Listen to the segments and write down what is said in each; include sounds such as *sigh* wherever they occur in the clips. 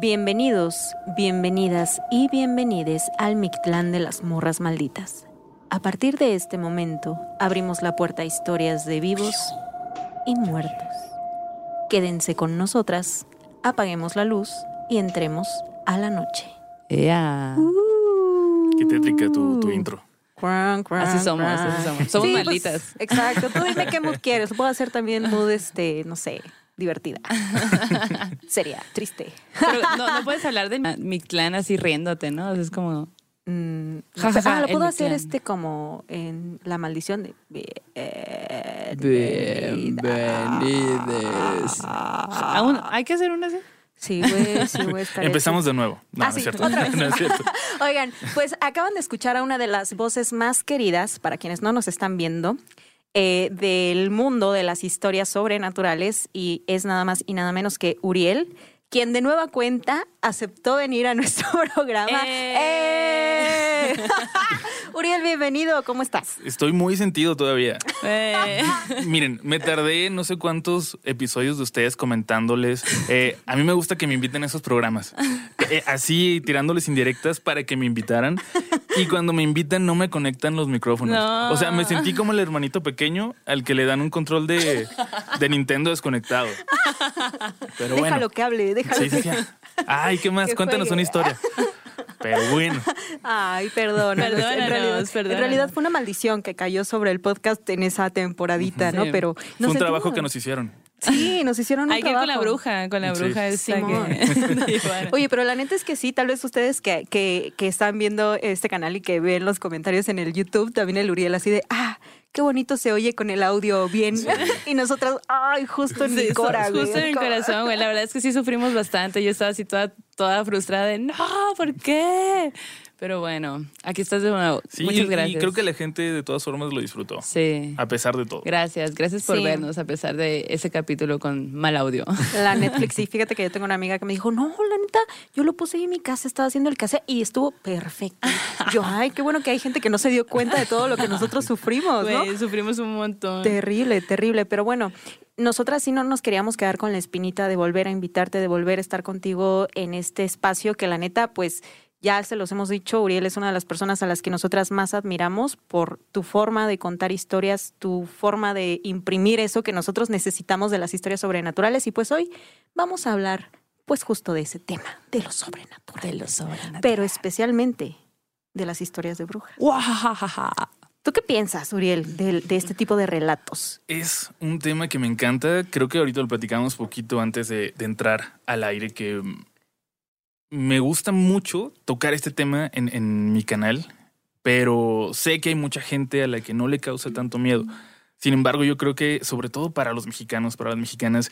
Bienvenidos, bienvenidas y bienvenides al Mictlán de las Morras Malditas. A partir de este momento, abrimos la puerta a historias de vivos y muertos. Quédense con nosotras, apaguemos la luz y entremos a la noche. Ya. Qué tétrica tu, tu intro. Cran, cran, Así somos, cran. así somos. Somos Sí, pues, malditas. exacto. Tú dime qué mood quieres. Puedo hacer también mood, este, no sé, divertida. *laughs* Sería triste. Pero no, no puedes hablar de mi clan así riéndote, ¿no? O sea, es como. Mm, Ja, ja, ja, ah, lo puedo hacer este como en la maldición de Bienvenidos. ¿Aún hay que hacer una así? Sí, güey, sí, güey. *laughs* Empezamos de nuevo. No, Ah, no sí, es cierto. otra vez. *laughs* No es cierto. Oigan, pues acaban de escuchar a una de las voces más queridas, para quienes no nos están viendo, eh, del mundo de las historias sobrenaturales y es nada más y nada menos que Uriel, quien de nueva cuenta aceptó venir a nuestro *laughs* programa. ¡Eh! ¡Eh! *laughs* Uriel, bienvenido, ¿cómo estás? Estoy muy sentido todavía. Eh, *laughs* Miren, me tardé no sé cuántos episodios de ustedes comentándoles. eh, a mí me gusta que me inviten a esos programas. Eh, así tirándoles indirectas para que me invitaran. Y cuando me invitan no me conectan los micrófonos. No. O sea, me sentí como el hermanito pequeño al que le dan un control de, de Nintendo desconectado. Pero bueno. Déjalo que hable, déjalo Sí, sí, que sí. Ay, ¿qué más? Que Cuéntanos juegue. una historia. Pero bueno. Ay, perdón. En en realidad fue una maldición que cayó sobre el podcast en esa temporadita, ¿no? Sí. Pero Fue un trabajo que nos hicieron. Sí, nos hicieron un hay que ir con la trabajo. bruja, con la Sí. bruja Simón. *laughs* que. Oye, pero la neta es que sí, tal vez ustedes que, que, que están viendo este canal y que ven los comentarios en el YouTube, también el Uriel así de, ah, qué bonito se oye con el audio bien. *laughs* y nosotras, ay, justo en mi Sí, cora, güey. justo en mi Como- corazón, güey. La verdad es que sí sufrimos bastante. Yo estaba así toda, toda frustrada de, no, ¿por qué? Pero bueno, aquí estás de nuevo. Sí, Muchas y gracias. creo que la gente de todas formas lo disfrutó. Sí. A pesar de todo. Gracias, gracias por Sí. vernos a pesar de ese capítulo con mal audio. La *laughs* Netflix, sí, fíjate que yo tengo una amiga que me dijo, no, la neta, yo lo puse ahí en mi casa, estaba haciendo el cassette y estuvo perfecto. Yo, ay, qué bueno que hay gente que no se dio cuenta de todo lo que nosotros sufrimos, ¿no? Güey, sufrimos un montón. Terrible, terrible, pero bueno, nosotras sí no nos queríamos quedar con la espinita de volver a invitarte, de volver a estar contigo en este espacio que la neta, pues ya se los hemos dicho, Uriel es una de las personas a las que nosotras más admiramos por tu forma de contar historias, tu forma de imprimir eso que nosotros necesitamos de las historias sobrenaturales y pues hoy vamos a hablar pues justo de ese tema, de lo sobrenatural. De lo sobrenatural. Pero especialmente de las historias de brujas. ¿Tú qué piensas, Uriel, de, de este tipo de relatos? Es un tema que me encanta. Creo que ahorita lo platicamos poquito antes de, de entrar al aire, que me gusta mucho tocar este tema en, en mi canal, pero sé que hay mucha gente a la que no le causa tanto miedo. Sin embargo, yo creo que sobre todo para los mexicanos, para las mexicanas,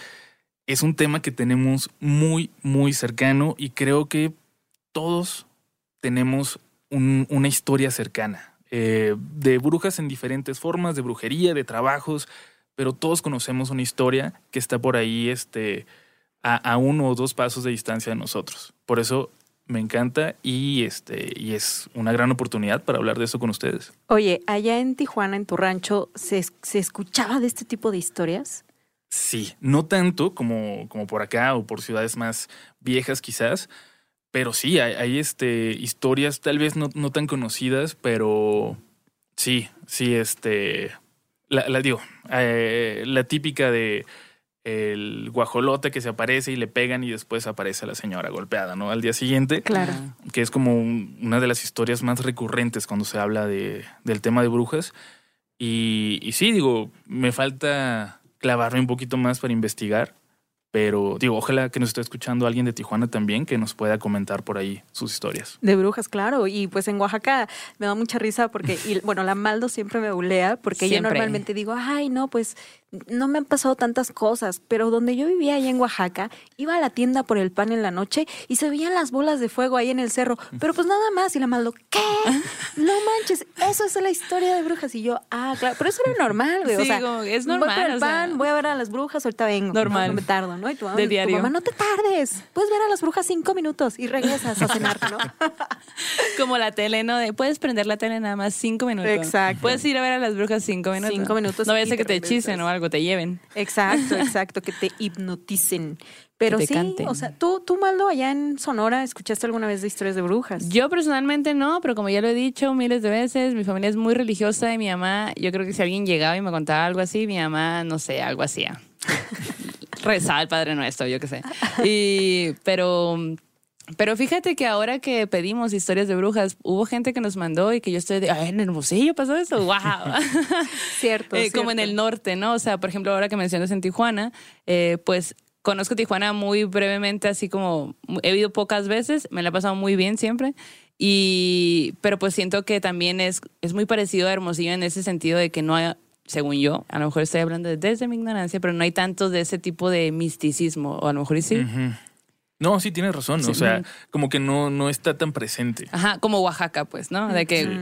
es un tema que tenemos muy, muy cercano y creo que todos tenemos un- una historia cercana eh, de brujas en diferentes formas, de brujería, de trabajos, pero todos conocemos una historia que está por ahí este, a, a uno o dos pasos de distancia de nosotros. Por eso me encanta y, este, y es una gran oportunidad para hablar de eso con ustedes. Oye, allá en Tijuana, en tu rancho, ¿se, se escuchaba de este tipo de historias? Sí, no tanto como, como por acá o por ciudades más viejas quizás, pero sí, hay, hay, este, historias tal vez no, no tan conocidas, pero sí, sí, este, la, la digo, eh, la típica de el guajolote que se aparece y le pegan y después aparece la señora golpeada, ¿no? Al día siguiente. Claro. Que es como un- una de las historias más recurrentes cuando se habla de, del tema de brujas. Y, y sí, digo, me falta clavarme un poquito más para investigar. Pero digo, ojalá que nos esté escuchando alguien de Tijuana también que nos pueda comentar por ahí sus historias. De brujas, claro. Y pues en Oaxaca me da mucha risa porque, y, bueno, la Maldo siempre me bulea porque yo normalmente digo, ay, no, pues no me han pasado tantas cosas. Pero donde yo vivía allá en Oaxaca, iba a la tienda por el pan en la noche y se veían las bolas de fuego ahí en el cerro. Pero pues nada más. Y la Maldo, ¿qué? No manches, eso es la historia de brujas. Y yo, ah, claro. Pero eso era normal, güey. o sea, como es Voy por normal, el o sea. pan, voy a ver a las brujas, ahorita vengo. Normal. No, no me tardo, ¿no? Y tu mamá, De tu diario. mamá, no te tardes. Puedes ver a las brujas cinco minutos y regresas a cenar, ¿no? *laughs* Como la tele, ¿no? De, puedes prender la tele nada más cinco minutos. Exacto. Puedes ir a ver a las brujas cinco minutos. Cinco minutos No vaya a que te hechicen o algo, te lleven. Exacto, *laughs* exacto, que te hipnoticen. Pero sí, canten. o sea, tú, tú, Maldo, allá en Sonora, ¿escuchaste alguna vez de historias de brujas? Yo personalmente no, pero como ya lo he dicho miles de veces, mi familia es muy religiosa y mi mamá, yo creo que si alguien llegaba y me contaba algo así, mi mamá, no sé, algo hacía. *laughs* Rezaba el Padre Nuestro, yo qué sé. Y, pero, pero fíjate que ahora que pedimos historias de brujas, hubo gente que nos mandó y que yo estoy de, "Ay, en Hermosillo pasó eso, *laughs* wow. *laughs* Cierto, Eh, como en el norte, ¿no? O sea, por ejemplo, ahora que mencionas en Tijuana, eh, pues conozco Tijuana muy brevemente, así como he ido pocas veces, me la he pasado muy bien siempre. Y, pero pues siento que también es, es muy parecido a Hermosillo en ese sentido de que no hay, según yo, a lo mejor estoy hablando desde mi ignorancia, pero no hay tanto de ese tipo de misticismo, o a lo mejor sí. Ujú. No, sí tienes razón. Sí. O sea, como que no, no está tan presente. Ajá, como Oaxaca, pues, ¿no? De que,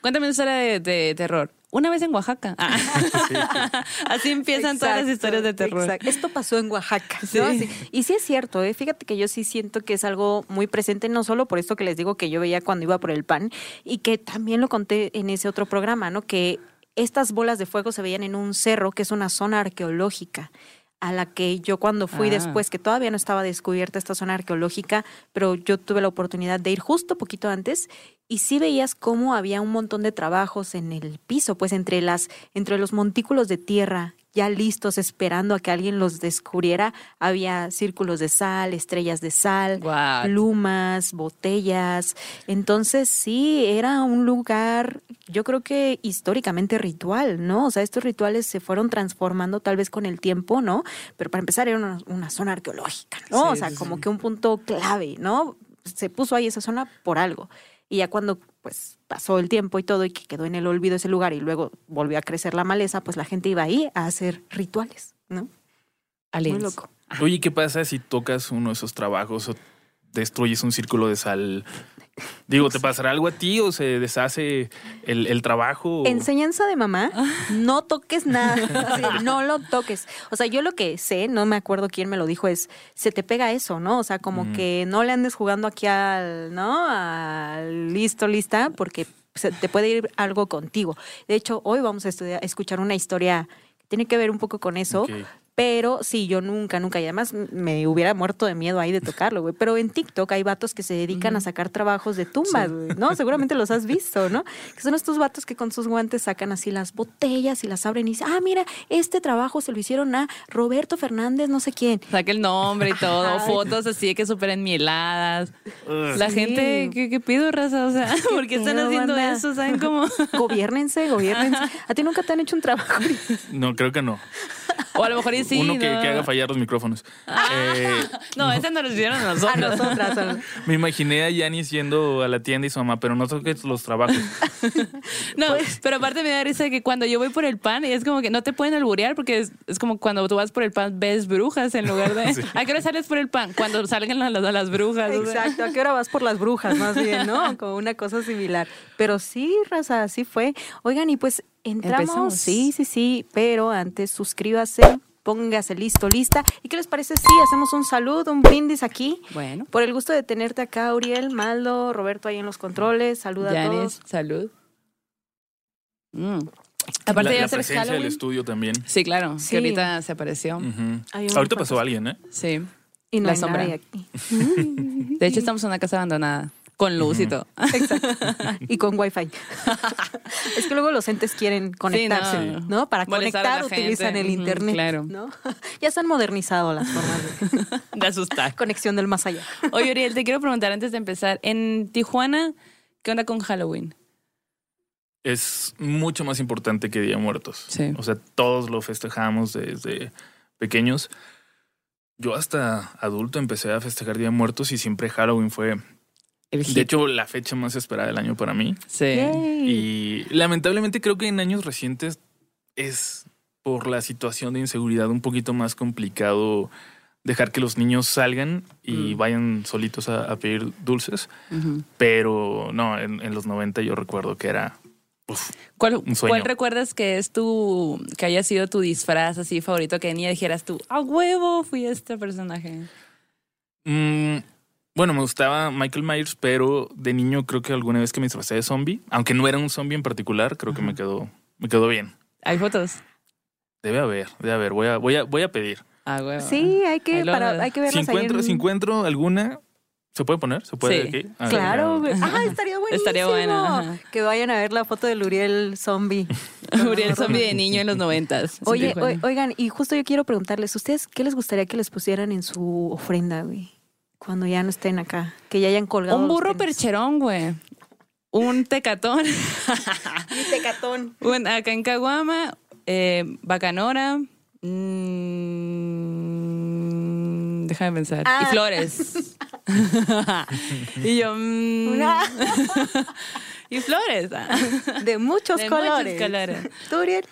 cuéntame una historia de, de terror. Una vez en Oaxaca. Ah. *laughs* Así empiezan todas las historias de terror. exacto. Esto pasó en Oaxaca. ¿no? Sí. Sí. Y sí es cierto, ¿eh? fíjate que yo sí siento que es algo muy presente, no solo por esto que les digo que yo veía cuando iba por el pan, y que también lo conté en ese otro programa, ¿no? Que estas bolas de fuego se veían en un cerro que es una zona arqueológica a la que yo cuando fui Ah. después, que todavía no estaba descubierta esta zona arqueológica, pero yo tuve la oportunidad de ir justo poquito antes y sí veías cómo había un montón de trabajos en el piso, pues entre las entre los montículos de tierra ya listos esperando a que alguien los descubriera, había círculos de sal, estrellas de sal, What? plumas, botellas. Entonces sí, era un lugar, yo creo que históricamente ritual, ¿no? O sea, estos rituales se fueron transformando tal vez con el tiempo, ¿no? Pero para empezar era una, una zona arqueológica, ¿no? Sí, o sea, sí, como que un punto clave, ¿no? Se puso ahí esa zona por algo. Y ya cuando pues pasó el tiempo y todo y que quedó en el olvido ese lugar y luego volvió a crecer la maleza, pues la gente iba ahí a hacer rituales, ¿no? Aliens. Muy loco. Oye, ¿qué pasa si tocas uno de esos trabajos o destruyes un círculo de sal? Digo, ¿te pasará algo a ti o se deshace el, el trabajo? o- Enseñanza de mamá, no toques nada, *laughs* no lo toques. O sea, yo lo que sé, no me acuerdo quién me lo dijo, es, se te pega eso, ¿no? O sea, como que no le andes jugando aquí al, ¿no? Al listo, lista, porque se te puede ir algo contigo. De hecho, hoy vamos a estudiar, a escuchar una historia que tiene que ver un poco con eso. Pero sí, yo nunca, nunca, y además me hubiera muerto de miedo ahí de tocarlo, güey. Pero en TikTok hay vatos que se dedican a sacar trabajos de tumbas, güey, ¿no? Seguramente los has visto, ¿no? Que son estos vatos que con sus guantes sacan así las botellas y las abren y dicen, ah, mira, este trabajo se lo hicieron a Roberto Fernández, no sé quién. Saca el nombre y todo, fotos así de que súper enmieladas. La Sí. gente, ¿qué, qué pido, raza? O sea, *laughs* ¿por qué están pedo, haciendo banda? eso? ¿Saben cómo? *laughs* Gobiérnense, gobiérnense. ¿A ti nunca te han hecho un trabajo? No, creo que no. O a lo mejor y sí. Uno que, ¿no? que haga fallar los micrófonos. Eh, No, ese nos lo hicieron a A nosotros. nosotras. a- me imaginé a Yanis yendo a la tienda y su mamá, pero no toques los trabajos. *laughs* No, Pues pero aparte me da risa que cuando yo voy por el pan, es como que no te pueden alburear porque es, es como cuando tú vas por el pan, ves brujas en lugar de. *laughs* ¿A qué hora sales por el pan? Cuando salgan las, las, las brujas. o sea. Exacto, ¿a qué hora vas por las brujas? Más bien, ¿no? Como una cosa similar. Pero sí, raza, así fue. Oigan, y pues entramos. Empezamos. Sí, sí, sí, pero antes suscríbase, póngase listo, lista. ¿Y qué les parece si hacemos un saludo, un brindis aquí? Bueno, Por el gusto de tenerte acá, Uriel, Maldo, Roberto ahí en los controles. Saluda a Yanis, todos. salud. Mm. Aparte la, de la hacer presencia del estudio también. Sí, claro, Sí. que ahorita se apareció. Ahorita pasó alguien, ¿eh? Sí. Y no La hay sombra. nadie aquí. *laughs* De hecho, estamos en una casa abandonada, con luz y todo. Exacto. *laughs* Y con wifi. es que luego los entes quieren conectarse, no. ¿no? Para Molestar conectar utilizan gente. el internet. claro. ¿no? *laughs* ya se han modernizado las formas de *laughs* De asustar. conexión del más allá. Oye, Uriel, te quiero preguntar antes de empezar. En Tijuana, ¿qué onda con Halloween? Es mucho más importante que Día de Muertos. Sí. O sea, todos lo festejamos desde pequeños. Yo hasta adulto empecé a festejar Día de Muertos y siempre Halloween fue, El de hecho, la fecha más esperada del año para mí. Sí. Y lamentablemente creo que en años recientes es por la situación de inseguridad un poquito más complicado dejar que los niños salgan y Mm. vayan solitos a, a pedir dulces. Pero no, en, en los 90 yo recuerdo que era... uf, ¿Cuál, Un sueño. cuál recuerdas que es tu, que haya sido tu disfraz así favorito que niña dijeras tú, a huevo fui este personaje? Mm, bueno, me gustaba Michael Myers, pero de niño creo que alguna vez que me disfracé de zombie, aunque no era un zombie en particular, creo que me quedó, me quedó bien. ¿Hay fotos? Debe haber, debe haber. Voy a, voy a, voy a pedir. A huevo. Sí, hay que, para, hay que Si ahí encuentro, en- si encuentro alguna, ¿se puede poner? ¿Se puede Sí. aquí? Ah, Claro, güey. *laughs* Ah, estaría buenísimo. Estaría bueno, ajá. Que vayan a ver la foto del Uriel zombie. *laughs* Uriel zombie de niño en los noventas. Oye, oigan, y justo yo quiero preguntarles, ¿ustedes qué les gustaría que les pusieran en su ofrenda, güey? Cuando ya no estén acá, que ya hayan colgado. Un burro percherón, güey. Un tecatón. Mi tecatón. *laughs* Un, acá en Caguama, eh, Bacanora. mm, déjame pensar. Ah. Y flores. *laughs* *laughs* y yo. mm, Una- *laughs* y flores. *laughs* De muchos De muchos colores. colores. *laughs* ¿Tú, Uriel?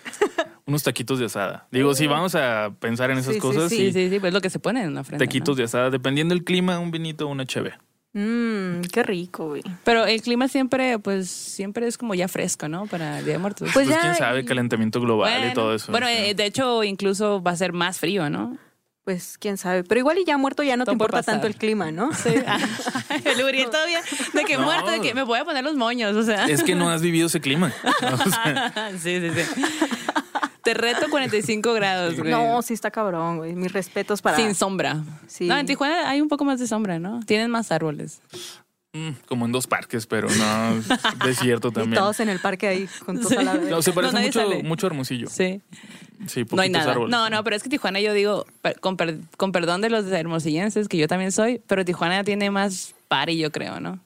Unos taquitos de asada. Digo, si vamos a pensar en esas Sí, sí, cosas, Sí, sí, sí, pues es lo que se pone en una ofrenda. taquitos ¿no? de asada, dependiendo del clima, un vinito, una cheve. Mmm, qué rico, güey. Pero el clima siempre, pues, siempre es como ya fresco, ¿no? Para el Día de Muertos. Pues Pues, ya- quién sabe, calentamiento global bueno, y todo eso. Bueno, Sí. eh, de hecho, incluso va a ser más frío, ¿no? Pues quién sabe. Pero igual y ya muerto ya no Todo te importa pasar. tanto el clima, ¿no? *laughs* Sí. *laughs* el Uriel todavía, de que No. muerto, de que me voy a poner los moños, o sea. Es que no has vivido ese clima. *laughs* O sea, sí, sí, sí. Te reto 45 grados, güey. No, sí está cabrón, güey. Mis respetos para. Sin sombra. Sí. No, en Tijuana hay un poco más de sombra, ¿no? Tienen más árboles. Mm, como en dos parques, pero no, *laughs* desierto Y también. todos en el parque ahí juntos Sí. a la vez. No, se parece mucho, mucho a Hermosillo. Sí. Sí, No hay nada. árboles. No, no, pero es que Tijuana yo digo, con, per- con perdón de los hermosillenses, que yo también soy, pero Tijuana tiene más party, yo creo, ¿no?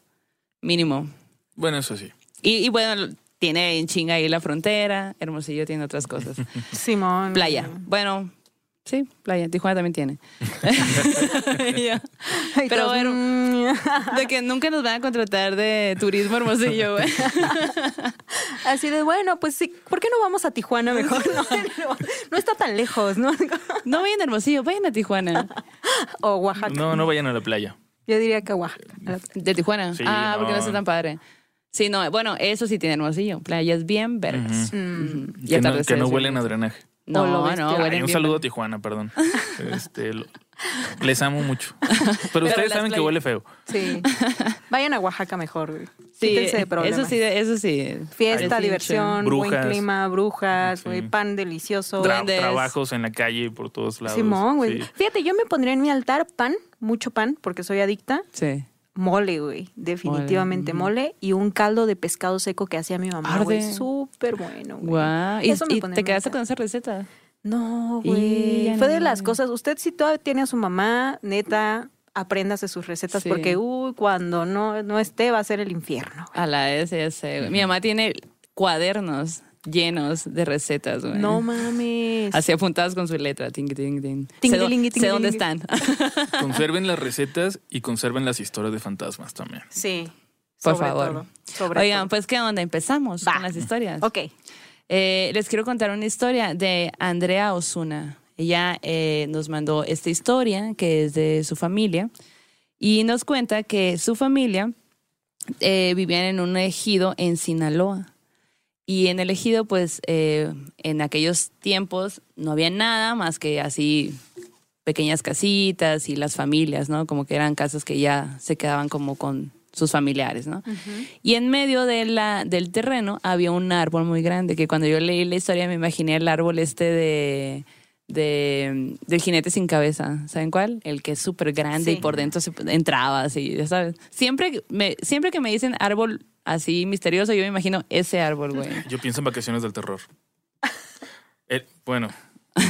Mínimo. Bueno, eso sí. Y, y bueno, tiene en chinga ahí la frontera, Hermosillo tiene otras cosas. *laughs* Simón. Playa. Bueno, sí, playa. Tijuana también tiene. *laughs* *laughs* Y yo, Ay, Pero bueno. mm. de que nunca nos van a contratar de turismo Hermosillo, güey. *laughs* Así de, bueno, pues sí, ¿por qué no vamos a Tijuana mejor? No, no, no está tan lejos, ¿no? No vayan a Hermosillo, vayan a Tijuana. O Oaxaca. No, no vayan a la playa. Yo diría que Oaxaca. ¿De Tijuana? Sí, ah, porque no está tan padre. Sí, no, bueno, eso sí tiene Hermosillo. Playas bien verdes. Ujú. Ujú. Y Que no, que no huelen a drenaje. No, no, huelen Ay, un bien saludo a. Tijuana, perdón. *laughs* Este, lo- les amo mucho. Pero, ustedes saben que huele feo. Sí. *laughs* Vayan a Oaxaca mejor, güey. Sí, de eso sí, eso sí. Fiesta, diversión, Brujas. buen clima, brujas, Sí. güey, pan delicioso. Tra- Duendes. trabajos en la calle por todos lados. Simón, güey. Sí. Fíjate, yo me pondría en mi altar pan, mucho pan, porque soy adicta. Sí. Mole, güey. Definitivamente mole. Y un caldo de pescado seco que hacía mi mamá, güey. Súper bueno, güey. Guau. ¿Y, Eso me y te quedaste con esa receta? No, güey. Fue de las cosas. Usted si todavía tiene a su mamá, neta, apréndase sus recetas Sí. porque, uy, cuando no, no esté va a ser el infierno. A la vez, ya sé. Mi mamá tiene cuadernos llenos de recetas, güey. No mames. Así apuntadas con su letra. Ting, ting, ting. Ting, sé, sé dónde están. *laughs* Conserven las *laughs* recetas y conserven las historias de fantasmas también. Sí. Por sobre favor. todo, sobre Oigan, todo. pues, ¿qué onda? Empezamos Va. con las historias. Ok. Eh, les quiero contar una historia de Andrea Osuna. Ella eh, nos mandó esta historia que es de su familia y nos cuenta que su familia eh, vivían en un ejido en Sinaloa. Y en el ejido, pues, eh, en aquellos tiempos no había nada más que así pequeñas casitas y las familias, ¿no? Como que eran casas que ya se quedaban como con sus familiares, ¿no? Y en medio de la, del terreno había un árbol muy grande, que cuando yo leí la historia me imaginé el árbol este de, de del jinete sin cabeza. ¿Saben cuál? El que es súper grande Sí. y por dentro se entraba así, ya sabes. Siempre, me, siempre que me dicen árbol así misterioso, yo me imagino ese árbol, güey. Yo pienso en vacaciones del terror. Eh, bueno,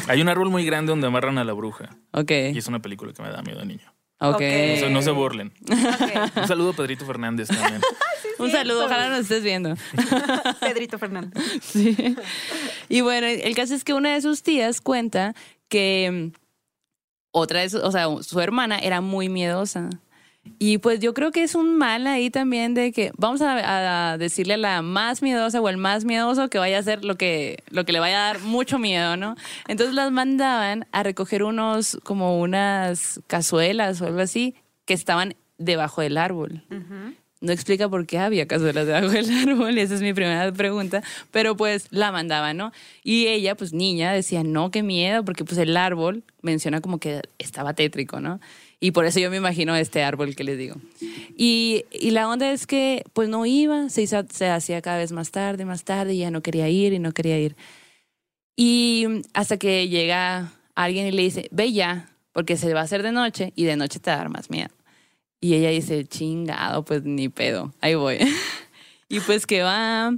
hay un árbol muy grande donde amarran a la bruja. Ok, Y es una película que me da miedo de niño. ok. Ok. No se, no se burlen. Un saludo a Pedrito Fernández también. *laughs* Un saludo, ojalá nos estés viendo. *laughs* Pedrito Fernández. *laughs* Sí. Y bueno, el caso es que una de sus tías cuenta que mm, otra de sus, o sea, su hermana era muy miedosa. Y pues yo creo que es un mal ahí también de que vamos a, a decirle a la más miedosa o el más miedoso que vaya a hacer lo que, lo que le vaya a dar mucho miedo, ¿no? Entonces las mandaban a recoger unos, como unas cazuelas o algo así, que estaban debajo del árbol. No explica por qué había cazuelas debajo del *laughs* árbol, esa es mi primera pregunta, pero pues la mandaba, ¿no? Y ella, pues niña, decía, no, qué miedo, porque pues el árbol menciona como que estaba tétrico, ¿no? Y por eso yo me imagino este árbol que les digo. Y, y la onda es que pues no iba, se, se hacía cada vez más tarde, más tarde, y ya no quería ir y no quería ir. Y hasta que llega alguien y le dice, ve ya, porque se va a hacer de noche y de noche te va a dar más miedo. Y ella dice, chingado, pues ni pedo, ahí voy. *laughs* y pues que va,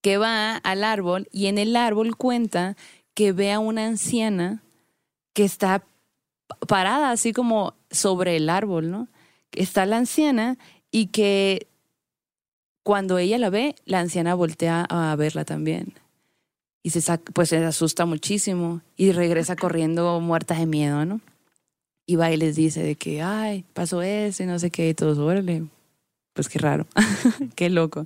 que va al árbol y en el árbol cuenta que ve a una anciana que está pa- parada así como sobre el árbol, ¿no? Está la anciana y que cuando ella la ve, la anciana voltea a verla también. Y se saca, pues se asusta muchísimo y regresa *laughs* corriendo muerta de miedo, ¿no? Y va les dice de que, ay, pasó eso y no sé qué, y todos, órale, pues qué raro, *laughs* qué loco.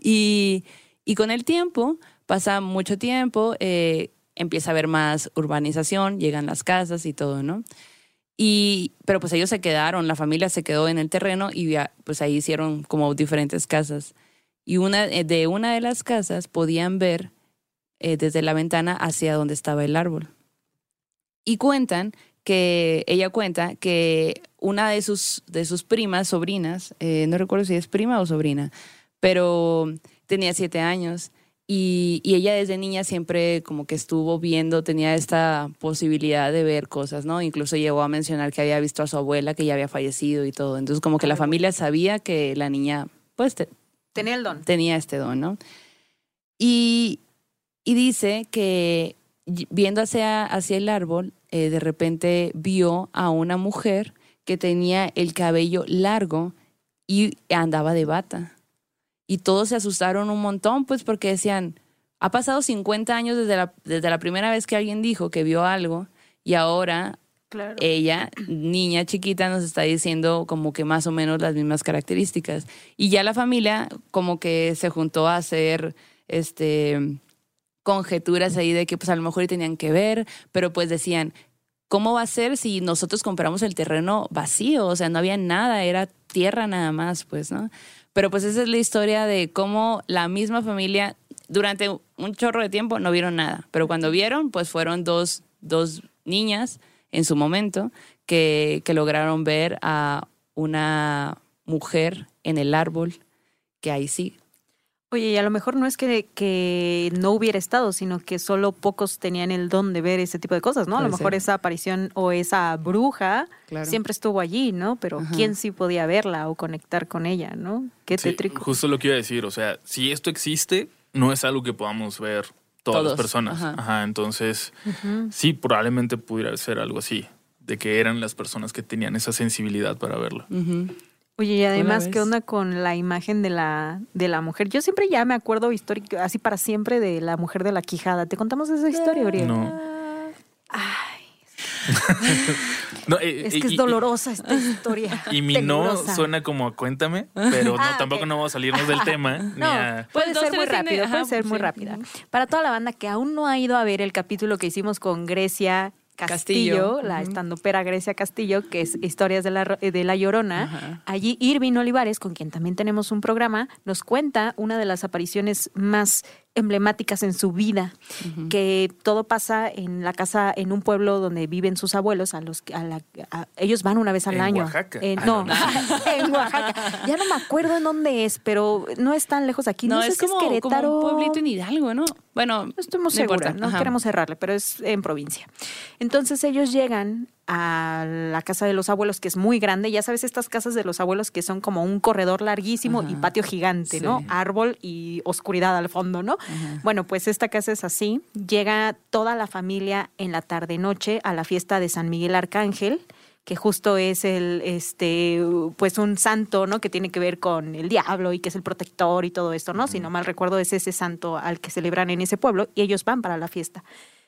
Y, y con el tiempo, pasa mucho tiempo, eh, empieza a haber más urbanización, llegan las casas y todo, ¿no? Y, pero pues ellos se quedaron, la familia se quedó en el terreno y pues ahí hicieron como diferentes casas. Y una, eh, de una de las casas podían ver eh, desde la ventana hacia donde estaba el árbol. Y cuentan que ella cuenta que una de sus, de sus primas, sobrinas, eh, no recuerdo si es prima o sobrina, pero tenía siete años y, y ella desde niña siempre como que estuvo viendo, tenía esta posibilidad de ver cosas, ¿no? Incluso llegó a mencionar que había visto a su abuela que ya había fallecido y todo. Entonces como que la familia sabía que la niña pues te- Tenía el don. tenía este don, ¿no? Y, y dice que viendo hacia, hacia el árbol, eh, de repente vio a una mujer que tenía el cabello largo y andaba de bata. Y todos se asustaron un montón, pues porque decían, ha pasado 50 años desde la, desde la primera vez que alguien dijo que vio algo y ahora Claro. ella, niña chiquita, nos está diciendo como que más o menos las mismas características. Y ya la familia como que se juntó a hacer este conjeturas ahí de que pues a lo mejor tenían que ver, pero pues decían, ¿cómo va a ser si nosotros compramos el terreno vacío? O sea, no había nada, era tierra nada más, pues, ¿no? Pero pues esa es la historia de cómo la misma familia durante un chorro de tiempo no vieron nada, pero cuando vieron, pues fueron dos, dos niñas en su momento que, que lograron ver a una mujer en el árbol que ahí sí. Oye, y a lo mejor no es que, que no hubiera estado, sino que solo pocos tenían el don de ver ese tipo de cosas, ¿no? A lo Puede mejor ser. esa aparición o esa bruja Claro. siempre estuvo allí, ¿no? Pero Ajá. ¿quién sí podía verla o conectar con ella, ¿no? Qué Sí, tétrico. justo lo que iba a decir. O sea, si esto existe, no es algo que podamos ver todas las personas. ajá. Ajá. entonces, sí, probablemente pudiera ser algo así. De que eran las personas que tenían esa sensibilidad para verlo. Oye, y además, ¿qué onda con la imagen de la, de la mujer? Yo siempre ya me acuerdo histórico, así para siempre, de la mujer de la quijada. ¿Te contamos esa historia, Uriel? No. Ay, *laughs* No, eh, es y- que es y- dolorosa esta historia. *laughs* Y mi no suena como a cuéntame, pero *laughs* no, Ah, tampoco no vamos a salirnos del tema. ni No, a- puede Pues ser muy rápido, puede ser muy rápida. Para toda la banda que aún no ha ido a ver el capítulo que hicimos con Grecia Castillo, Castillo, la ujú. estandopera Grecia Castillo, que es Historias de la, de la Llorona, allí Irving Olivares, con quien también tenemos un programa, nos cuenta una de las apariciones más emblemáticas en su vida, que todo pasa en la casa, en un pueblo donde viven sus abuelos, a los que- a la- a- ellos van una vez al En año. Oaxaca. Eh, Ah, no, no. *laughs* en Oaxaca. Ya no me acuerdo en dónde es, pero no es tan lejos de aquí. No, No, sé es si como, es Querétaro. como un pueblito en Hidalgo, ¿no? Bueno, No estoy muy no segura, importa. no Ajá. queremos cerrarle, pero es en provincia. Entonces ellos llegan a la casa de los abuelos, que es muy grande. Ya sabes, estas casas de los abuelos que son como un corredor larguísimo y patio gigante, ¿no? Árbol y oscuridad al fondo, ¿no? Bueno, pues esta casa es así. Llega toda la familia en la tarde-noche a la fiesta de San Miguel Arcángel que justo es el este pues un santo, ¿no? que tiene que ver con el diablo y que es el protector y todo esto, ¿no? Si no mal recuerdo es ese santo al que celebran en ese pueblo y ellos van para la fiesta.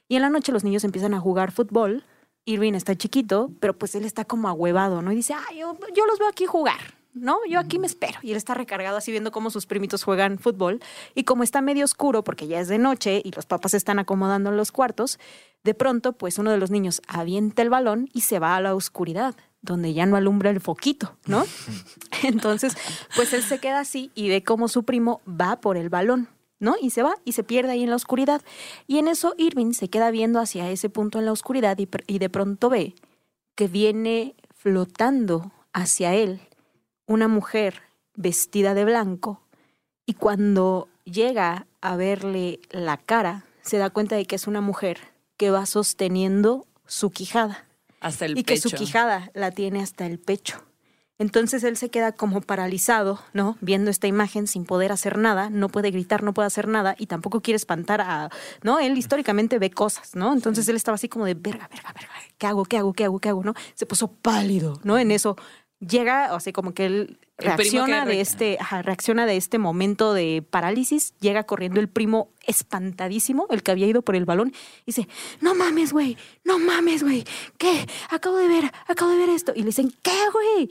Y en la noche los niños empiezan a jugar fútbol. Irving está chiquito, pero pues él está como ahuevado, ¿no? Y dice, ah, yo, yo los veo aquí jugar, ¿no? Yo aquí me espero. Y él está recargado así viendo cómo sus primitos juegan fútbol. Y como está medio oscuro, porque ya es de noche y los papás se están acomodando en los cuartos, de pronto, pues uno de los niños avienta el balón y se va a la oscuridad, donde ya no alumbra el foquito, ¿no? *laughs* Entonces, pues él se queda así y ve cómo su primo va por el balón. ¿No? Y se va y se pierde ahí en la oscuridad. Y en eso Irving se queda viendo hacia ese punto en la oscuridad y, de pronto ve que viene flotando hacia él una mujer vestida de blanco y cuando llega a verle la cara, se da cuenta de que es una mujer que va sosteniendo su quijada Hasta el y que su quijada la tiene hasta el pecho. Entonces él se queda como paralizado, ¿no? Viendo esta imagen sin poder hacer nada, no puede gritar, no puede hacer nada y tampoco quiere espantar a, ¿no? Él históricamente ve cosas, ¿no? Entonces él estaba así como de, verga, verga, verga, ¿qué hago, qué hago, qué hago, qué hago, ¿no? Se puso pálido, ¿no? En eso llega, o sea, como que él reacciona de este, ajá, reacciona de este momento de parálisis, llega corriendo el primo espantadísimo, el que había ido por el balón, y dice, no mames, güey, no mames, güey, ¿qué? Acabo de ver, acabo de ver esto. Y le dicen, ¿qué, güey?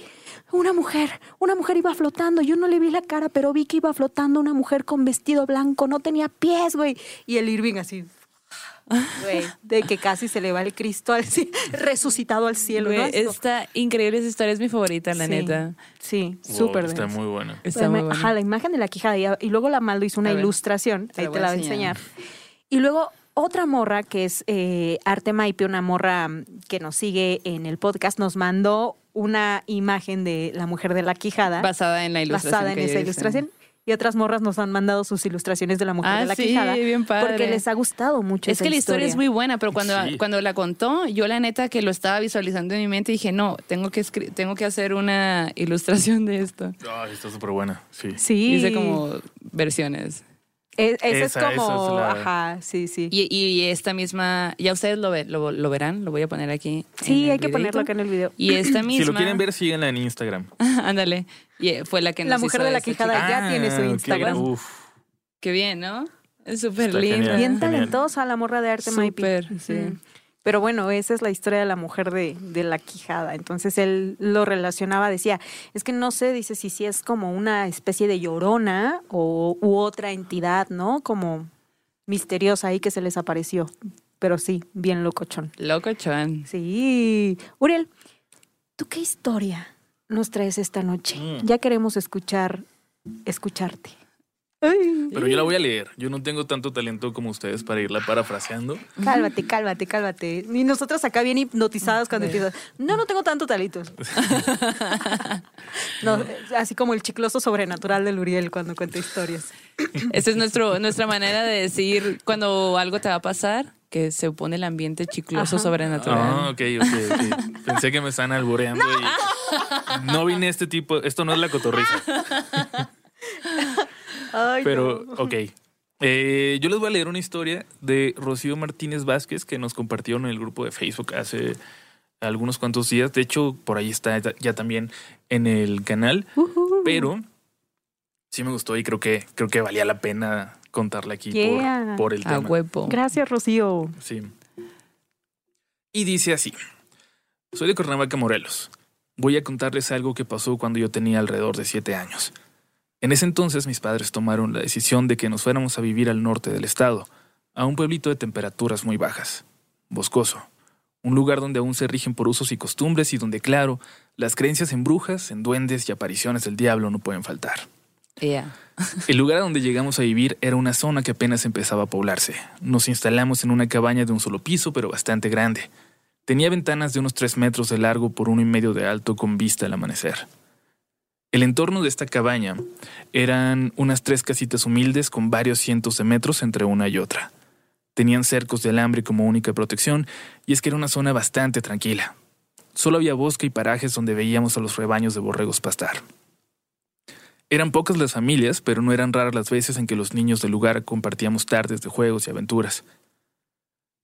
Una mujer, una mujer iba flotando, yo no le vi la cara, pero vi que iba flotando una mujer con vestido blanco, no tenía pies, güey. Y el Irving así, güey, de que casi se le va el Cristo al ci- resucitado al cielo, ¿no? Güey, Así como- está increíble esa historia, es mi favorita, la Sí, neta. Sí, Wow, súper Está muy bueno. Está La muy buena. Ajá, la imagen de la quijada. Y, y luego la Maldo hizo una A ilustración. Ahí te la voy a enseñar. Y luego otra morra que es eh, Arte Maipe, una morra que nos sigue en el podcast, nos mandó una imagen de la mujer de la quijada. Basada en la ilustración. basada en que esa ilustración. Y otras morras nos han mandado sus ilustraciones de la mujer Ah, de la sí, quijada. bien padre. Porque les ha gustado mucho Es esa que la historia es muy buena, pero cuando, Sí. cuando la contó, yo la neta que lo estaba visualizando en mi mente dije, no, tengo que, escri- tengo que hacer una *laughs* ilustración de esto. Ay, está súper buena. Sí. Sí. Hice como versiones. Es, esa es Esa- esa como... es la- Ajá, sí, sí. Y, y esta misma, ya ustedes lo, ve- lo, lo verán, lo voy a poner aquí. sí, hay que ponerlo acá en el video. Y esta misma. Si lo quieren ver, síguenla en Instagram. *laughs* Ándale. Y eh, fue la que La nos mujer hizo de la quijada chica. ya tiene su Ah. Instagram. Uf. Qué bien, ¿no? Es súper linda. Bien talentosa la morra de arte Maipi. Súper, sí. Pero bueno, esa es la historia de la mujer de, de la quijada. Entonces él lo relacionaba, decía, es que no sé, dice si sí es como una especie de llorona o u otra entidad, ¿no? Como misteriosa ahí que se les apareció. Pero sí, bien locochón. Loco, Chan. Sí. Uriel, ¿tú qué historia nos traes esta noche? Mm. Ya queremos escuchar, escucharte. Pero yo la voy a leer. Yo no tengo tanto talento como ustedes para irla parafraseando. Cálmate, cálmate, cálmate. Y nosotras acá bien hipnotizadas cuando empiezas. No, no tengo tanto talito. *laughs* No, así como el chicloso sobrenatural del Uriel cuando cuenta historias. *laughs* Esa es nuestro, nuestra manera de decir cuando algo te va a pasar, que se pone el ambiente chicloso Ajá. sobrenatural. Ah, ok, ok, ok. Pensé que me están alboreando y *laughs* no vine a este tipo. Esto no es la cotorriza. Ay, Pero, no. ok. Eh, yo les voy a leer una historia de Rocío Martínez Vázquez que nos compartieron en el grupo de Facebook hace algunos cuantos días. De hecho, por ahí está ya también en el canal. Pero sí me gustó y creo que, creo que valía la pena contarla aquí por- Yeah. por, el A tema. huevo. Gracias, Rocío. Sí. Y dice así: Soy de Cuernavaca, Morelos. Voy a contarles algo que pasó cuando yo tenía alrededor de siete años. En ese entonces mis padres tomaron la decisión de que nos fuéramos a vivir al norte del estado, a un pueblito de temperaturas muy bajas, boscoso, un lugar donde aún se rigen por usos y costumbres y donde, claro, las creencias en brujas, en duendes y apariciones del diablo no pueden faltar. Yeah. *laughs* El lugar a donde llegamos a vivir era una zona que apenas empezaba a poblarse. Nos instalamos en una cabaña de un solo piso, pero bastante grande. Tenía ventanas de unos tres metros de largo por uno y medio de alto con vista al amanecer. El entorno de esta cabaña eran unas tres casitas humildes con varios cientos de metros entre una y otra. Tenían cercos de alambre como única protección y es que era una zona bastante tranquila. Solo había bosque y parajes donde veíamos a los rebaños de borregos pastar. Eran pocas las familias, pero no eran raras las veces en que los niños del lugar compartíamos tardes de juegos y aventuras.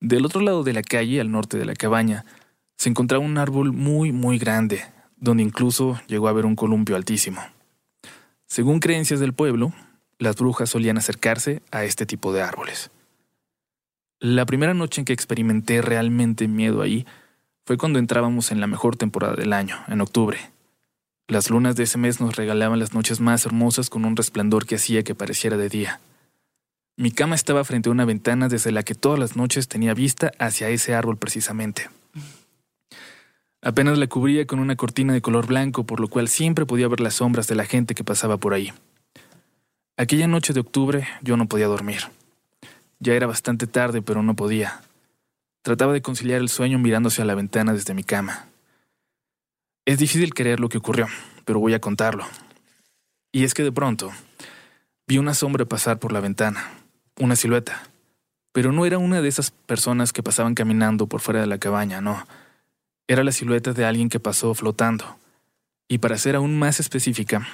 Del otro lado de la calle, al norte de la cabaña, se encontraba un árbol muy, muy grande, donde incluso llegó a haber un columpio altísimo. Según creencias del pueblo, las brujas solían acercarse a este tipo de árboles. La primera noche en que experimenté realmente miedo ahí fue cuando entrábamos en la mejor temporada del año, en octubre. Las lunas de ese mes nos regalaban las noches más hermosas con un resplandor que hacía que pareciera de día. Mi cama estaba frente a una ventana desde la que todas las noches tenía vista hacia ese árbol precisamente. Apenas la cubría con una cortina de color blanco, por lo cual siempre podía ver las sombras de la gente que pasaba por ahí. Aquella noche de octubre yo no podía dormir. Ya era bastante tarde, pero no podía. Trataba de conciliar el sueño mirándose a la ventana desde mi cama. Es difícil creer lo que ocurrió, pero voy a contarlo. Y es que de pronto vi una sombra pasar por la ventana, una silueta. Pero no era una de esas personas que pasaban caminando por fuera de la cabaña, no. Era la silueta de alguien que pasó flotando. Y para ser aún más específica,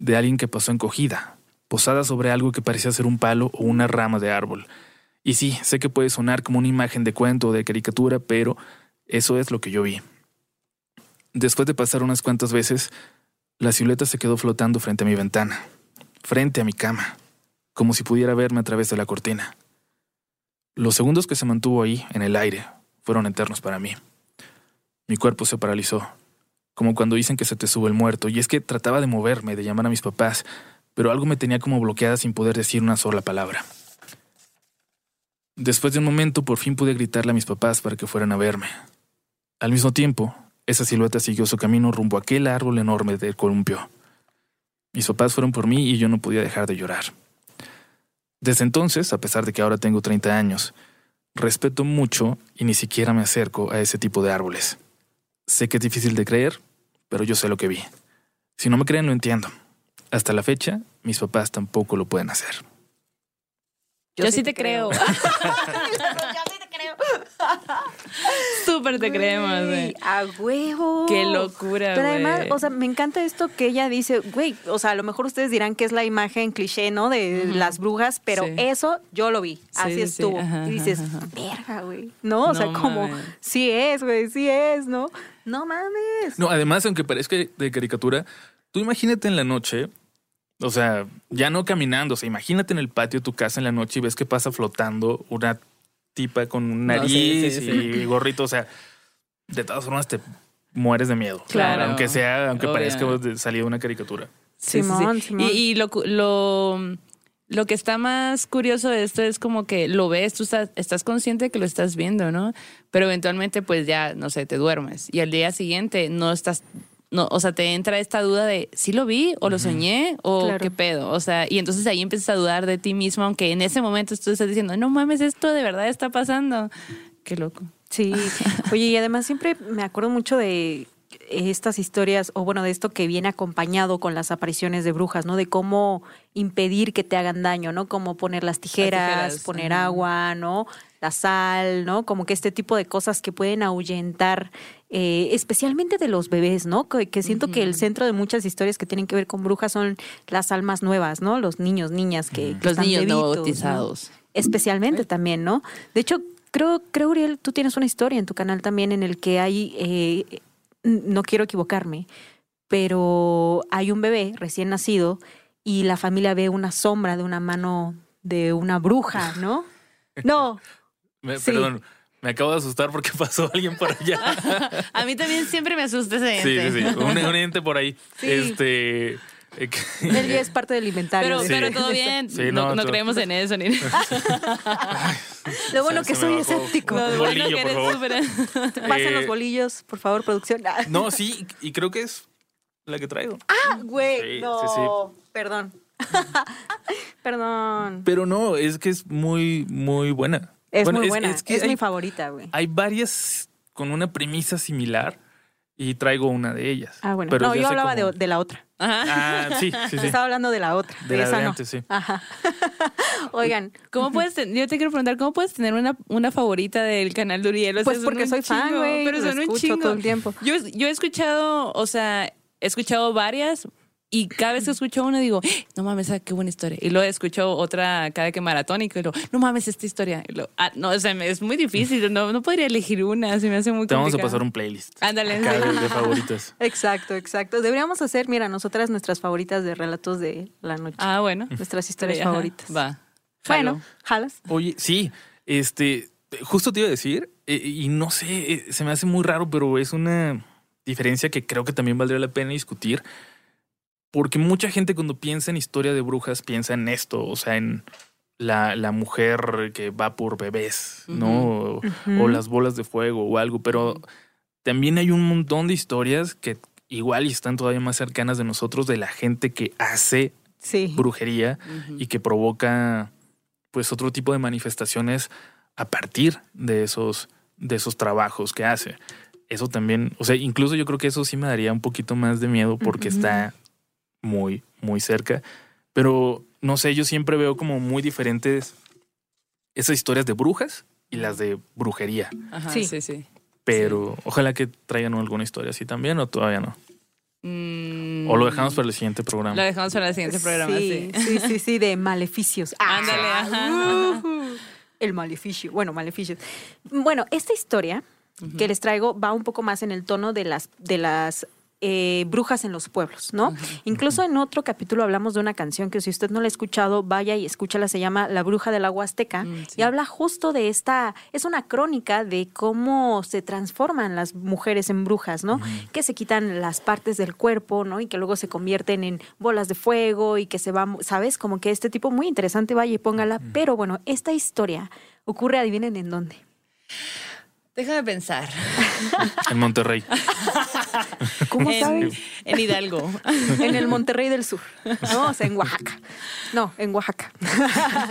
de alguien que pasó encogida, posada sobre algo que parecía ser un palo o una rama de árbol. Y sí, sé que puede sonar como una imagen de cuento o de caricatura, pero eso es lo que yo vi. Después de pasar unas cuantas veces, la silueta se quedó flotando frente a mi ventana, frente a mi cama, como si pudiera verme a través de la cortina. Los segundos que se mantuvo ahí, en el aire, fueron eternos para mí. Mi cuerpo se paralizó, como cuando dicen que se te sube el muerto, y es que trataba de moverme, de llamar a mis papás, pero algo me tenía como bloqueada sin poder decir una sola palabra. Después de un momento por fin pude gritarle a mis papás para que fueran a verme. Al mismo tiempo, esa silueta siguió su camino rumbo a aquel árbol enorme del columpio. Mis papás fueron por mí y yo no podía dejar de llorar. Desde entonces, a pesar de que ahora tengo 30 años, respeto mucho y ni siquiera me acerco a ese tipo de árboles. Sé que es difícil de creer, pero yo sé lo que vi. Si no me creen, lo entiendo. Hasta la fecha, mis papás tampoco lo pueden hacer. Yo, sí te creo. *laughs* *laughs* Yo sí te creo. *laughs* Súper te creemos, güey. A huevo. Qué locura, Pero además, o sea, me encanta esto que ella dice, güey, o sea, a lo mejor ustedes dirán que es la imagen cliché, ¿no? De las brujas, pero Sí. eso yo lo vi. Sí, Así sí, sí. estuvo. Ajá, y dices, ajá, ajá. verga, güey. No, o sea, como, sí es, güey, sí es, ¿no? No mames. No, además, aunque parezca de caricatura, tú imagínate en la noche, o sea, ya no caminando, o sea, imagínate en el patio de tu casa en la noche y ves que pasa flotando una tipa con un No, sí, nariz sí, sí. y gorrito, o sea, de todas formas te mueres de miedo. Claro. Aunque sea, aunque Obvio. parezca de salida de una caricatura. Sí, sí, sí. Simón, Simón. Y, y lo, lo, lo que está más curioso de esto es como que lo ves, tú estás, estás consciente de que lo estás viendo, ¿no? Pero eventualmente pues ya, no sé, te duermes. Y al día siguiente no estás, no, o sea, te entra esta duda de, ¿sí lo vi? ¿O lo soñé? ¿O Claro. qué pedo? O sea, y entonces ahí empiezas a dudar de ti mismo, aunque en ese momento tú estás diciendo, no mames, esto de verdad está pasando. Qué loco. Sí. Oye, y además siempre me acuerdo mucho de estas historias, o bueno, de esto que viene acompañado con las apariciones de brujas, ¿no? De cómo impedir que te hagan daño, ¿no? Como poner las tijeras, tijeras, poner agua, ¿no? La sal, ¿no? Como que este tipo de cosas que pueden ahuyentar, eh, especialmente de los bebés, ¿no? Que, que siento que el centro de muchas historias que tienen que ver con brujas son las almas nuevas, ¿no? Los niños, niñas que, que Los están niños bebitos, ¿no? bautizados. Especialmente también, ¿no? De hecho, creo, creo, Uriel, tú tienes una historia en tu canal también en el que hay, eh, no quiero equivocarme, pero hay un bebé recién nacido y la familia ve una sombra de una mano de una bruja, ¿no? *laughs* No, Me- Sí. Perdón, me acabo de asustar porque *laughs* pasó alguien por allá. *laughs* A mí también siempre me asusta ese sí, ente. sí, sí. Un, un ente por ahí. Sí. Este. eh, él ya es parte del inventario. Pero, de- pero todo bien. Sí, no, no, no todo- creemos en eso. Ni... *laughs* Lo bueno Se- que se soy escéptico. No, Lo bolillo, bueno que por eres favor. súper- Pasen los Eh, bolillos, por favor, producción. No, sí, y creo que es la que traigo. Ah, güey, Sí, no. sí, sí. Perdón. Perdón. Pero no, es que es muy, muy buena. Es Bueno, muy buena. Es, que hay, mi favorita, güey. hay varias con una premisa similar y traigo una de ellas. Ah, bueno. Pero no, yo hablaba cómo- de, de la otra. *laughs* Ah, sí, sí, sí. Estaba hablando de la otra. De De, la esa de no. antes, sí. Ajá. *laughs* Oigan, ¿Cómo *laughs* puedes ten- yo te quiero preguntar, ¿cómo puedes tener una, una favorita del canal de Uriel? O sea, Pues son porque un soy fan, chingo, güey, Pero son un chingo. todo el tiempo. Yo, yo he escuchado, o sea, he escuchado varias y cada vez que escucho una digo, "Ah, no mames, ah, qué buena historia. Y luego escucho otra cada que maratónico y luego, no mames, esta historia. Y luego, ah, no, o sea, me- es muy difícil, no, no podría elegir una, se me hace muy Te vamos a pasar un playlist. Ándale, Acá de, de favoritas. *laughs* exacto, exacto. Deberíamos hacer, mira, nosotras nuestras favoritas de relatos de la noche. Ah, bueno. Nuestras historias Ajá, favoritas. Va. Bueno, jalas. Oye, sí, este, justo te iba a decir, eh, y no sé, eh, se me hace muy raro, pero es una diferencia que creo que también valdría la pena discutir. Porque mucha gente cuando piensa en historia de brujas piensa en esto, o sea, en la, la mujer que va por bebés, ¿no? O- O las bolas de fuego o algo, pero también hay un montón de historias que igual y están todavía más cercanas de nosotros, de la gente que hace Sí. brujería y que provoca pues otro tipo de manifestaciones a partir de esos de esos trabajos que hace. Eso también, o sea, incluso yo creo que eso sí me daría un poquito más de miedo porque está muy muy cerca, pero no sé, yo siempre veo como muy diferentes esas historias de brujas y las de brujería, Ajá, Sí. sí, sí. pero ojalá que traigan alguna historia así también o todavía no. Mm, O lo dejamos para el siguiente programa. Lo dejamos para el siguiente programa, sí. sí, sí, sí, sí, de maleficios. *laughs* Ah, Ándale, ajá. uh, el maleficio. Bueno, maleficios. Bueno, esta historia que les traigo va un poco más en el tono de las, de las eh, brujas en los pueblos, ¿no? Incluso en otro capítulo hablamos de una canción que si usted no la ha escuchado, vaya y escúchala, se llama La Bruja del Agua Azteca Mm, sí. y habla justo de esta, es una crónica de cómo se transforman las mujeres en brujas, ¿no? Que se quitan las partes del cuerpo, ¿no? Y que luego se convierten en bolas de fuego y que se va, ¿sabes? Como que este tipo muy interesante, vaya y póngala. Pero bueno, esta historia ocurre, adivinen en dónde. Déjame pensar. *laughs* En Monterrey. *laughs* ¿Cómo en, sabes? en Hidalgo. *laughs* En el Monterrey del Sur, ¿no? O sea, en Oaxaca. No, en Oaxaca.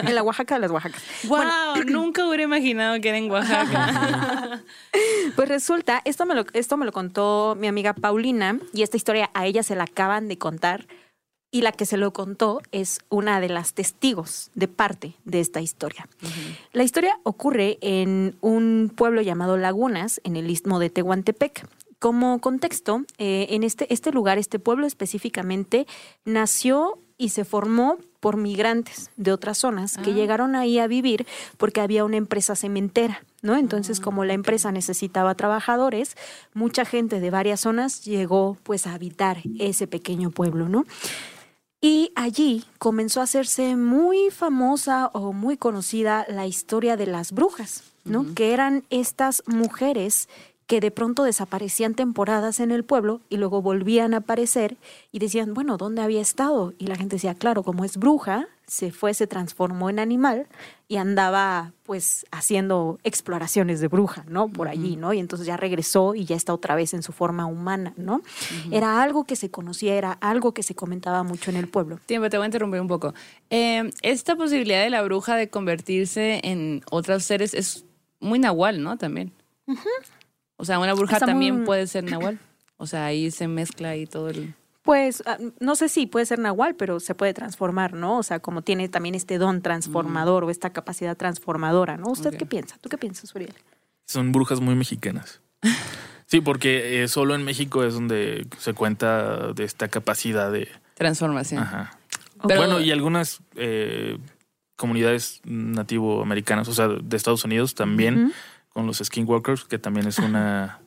en la Oaxaca de las Oaxacas. Wow, *clears throat* nunca hubiera imaginado que era en Oaxaca. Pues resulta, esto me, lo, esto me lo contó mi amiga Paulina y esta historia a ella se la acaban de contar y la que se lo contó es una de las testigos de parte de esta historia. La historia ocurre en un pueblo llamado Lagunas, en el istmo de Tehuantepec. Como contexto, eh, en este, este lugar, este pueblo específicamente, nació y se formó por migrantes de otras zonas que llegaron ahí a vivir porque había una empresa cementera, ¿no? Entonces, como la empresa necesitaba trabajadores, mucha gente de varias zonas llegó pues a habitar ese pequeño pueblo, ¿no? Y allí comenzó a hacerse muy famosa o muy conocida la historia de las brujas, ¿no? Que eran estas mujeres que de pronto desaparecían temporadas en el pueblo y luego volvían a aparecer y decían, bueno, ¿dónde había estado? Y la gente decía, claro, como es bruja, se fue, se transformó en animal y andaba pues haciendo exploraciones de bruja, ¿no? Por allí, ¿no? Y entonces ya regresó y ya está otra vez en su forma humana, ¿no? Era algo que se conocía, era algo que se comentaba mucho en el pueblo. Tiempo, te voy a interrumpir un poco. Eh, esta posibilidad de la bruja de convertirse en otros seres es muy nahual, ¿no? También. O sea, una bruja también puede ser *clears throat* nahual. O sea, ahí se mezcla ahí todo el... Pues ah, no sé si puede ser nahual, pero se puede transformar, ¿no? O sea, como tiene también este don transformador o esta capacidad transformadora, ¿no? ¿Usted qué piensa? ¿Tú qué piensas, Uriel? Son brujas muy mexicanas. *laughs* Sí, porque eh, solo en México es donde se cuenta de esta capacidad de... Transformación. Ajá. Pero- bueno, y algunas eh, comunidades nativoamericanas, o sea, de Estados Unidos también, con los skinwalkers, que también es una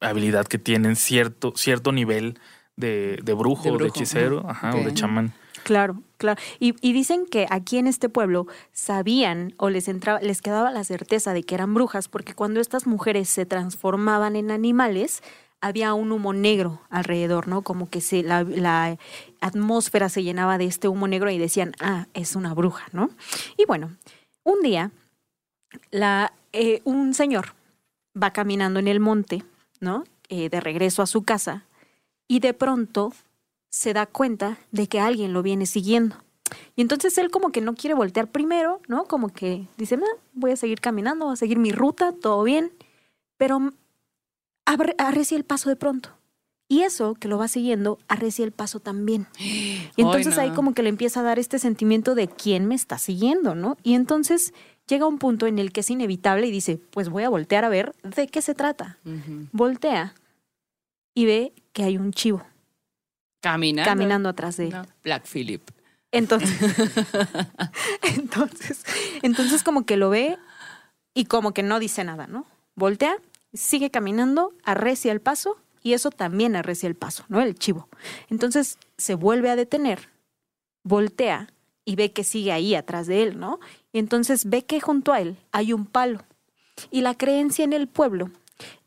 habilidad que tienen cierto, cierto nivel de, de brujo, De de, hechicero, ajá, o de chamán. Claro, claro. Y, y dicen que aquí en este pueblo sabían o les entraba, les quedaba la certeza de que eran brujas, porque cuando estas mujeres se transformaban en animales, había un humo negro alrededor, ¿no? Como que se, la, la atmósfera se llenaba de este humo negro y decían, ah, es una bruja, ¿no? Y bueno, un día, la, eh, un señor va caminando en el monte, ¿no? Eh, de regreso a su casa, y de pronto se da cuenta de que alguien lo viene siguiendo. Y entonces él como que no quiere voltear primero, ¿no? Como que dice, "Ah, voy a seguir caminando, voy a seguir mi ruta, todo bien. Pero abre- arrecia el paso de pronto. Y eso que lo va siguiendo, arrecia el paso también. *gasps* Y entonces no. ahí como que le empieza a dar este sentimiento de quién me está siguiendo, ¿no? Y entonces llega un punto en el que es inevitable y dice, pues voy a voltear a ver de qué se trata. Voltea y ve que hay un chivo Caminando. caminando atrás de él. No, Black Phillip. Entonces, *laughs* entonces, entonces como que lo ve y como que no dice nada, ¿no? Voltea, sigue caminando, arrecia el paso y eso también arrecia el paso, ¿no? El chivo. Entonces se vuelve a detener, voltea y ve que sigue ahí atrás de él, ¿no? Y entonces ve que junto a él hay un palo. Y la creencia en el pueblo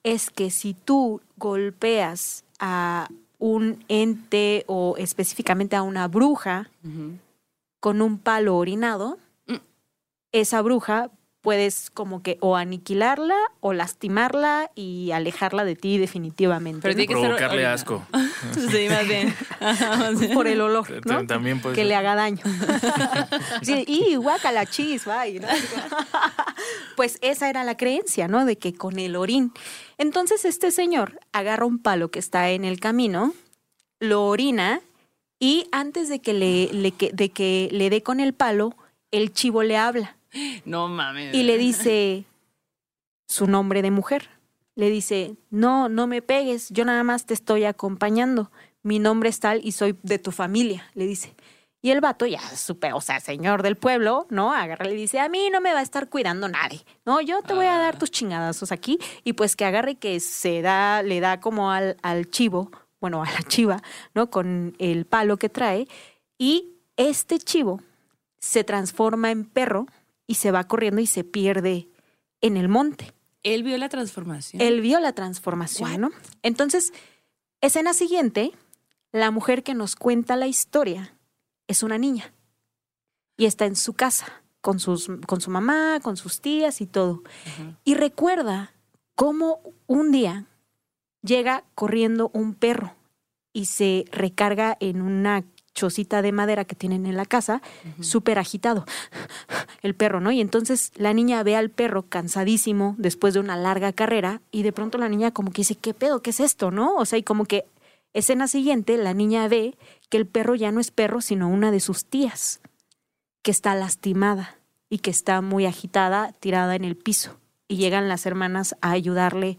es que si tú golpeas a un ente o específicamente a una bruja, con un palo orinado, Mm. esa bruja puedes como que o aniquilarla o lastimarla y alejarla de ti definitivamente. Pero ¿no? tiene que ser Provocarle asco. *laughs* Sí, más bien. Por el olor, ¿no? También puede que ser. le haga daño. *laughs* sí, y guacala chis, bye, ¿no? *laughs* Pues esa era la creencia, ¿no? De que con el orín. Entonces este señor agarra un palo que está en el camino, lo orina y antes de que le, le que- de que le dé con el palo, el chivo le habla No mames. y le dice su nombre de mujer. Le dice, no, no me pegues, yo nada más te estoy acompañando. Mi nombre es tal y soy de tu familia, le dice. Y el vato, ya supe, o sea, señor del pueblo, ¿no? Agarra y le dice, a mí no me va a estar cuidando nadie, ¿no? Yo te voy a dar tus chingadazos aquí. Y pues que agarre que se da, le da como al, al chivo, bueno, a la chiva, ¿no? Con el palo que trae. Y este chivo se transforma en perro y se va corriendo y se pierde en el monte. Él vio la transformación. Él vio la transformación, ¿no? Entonces, escena siguiente, la mujer que nos cuenta la historia es una niña y está en su casa con, sus, con su mamá, con sus tías y todo. Y recuerda cómo un día llega corriendo un perro y se recarga en una chocita de madera que tienen en la casa, súper agitado, *laughs* el perro, ¿no? Y entonces la niña ve al perro cansadísimo después de una larga carrera y de pronto la niña como que dice, ¿qué pedo? ¿Qué es esto? ¿No? O sea, y como que escena siguiente, la niña ve que el perro ya no es perro, sino una de sus tías, que está lastimada y que está muy agitada, tirada en el piso. Y llegan las hermanas a ayudarle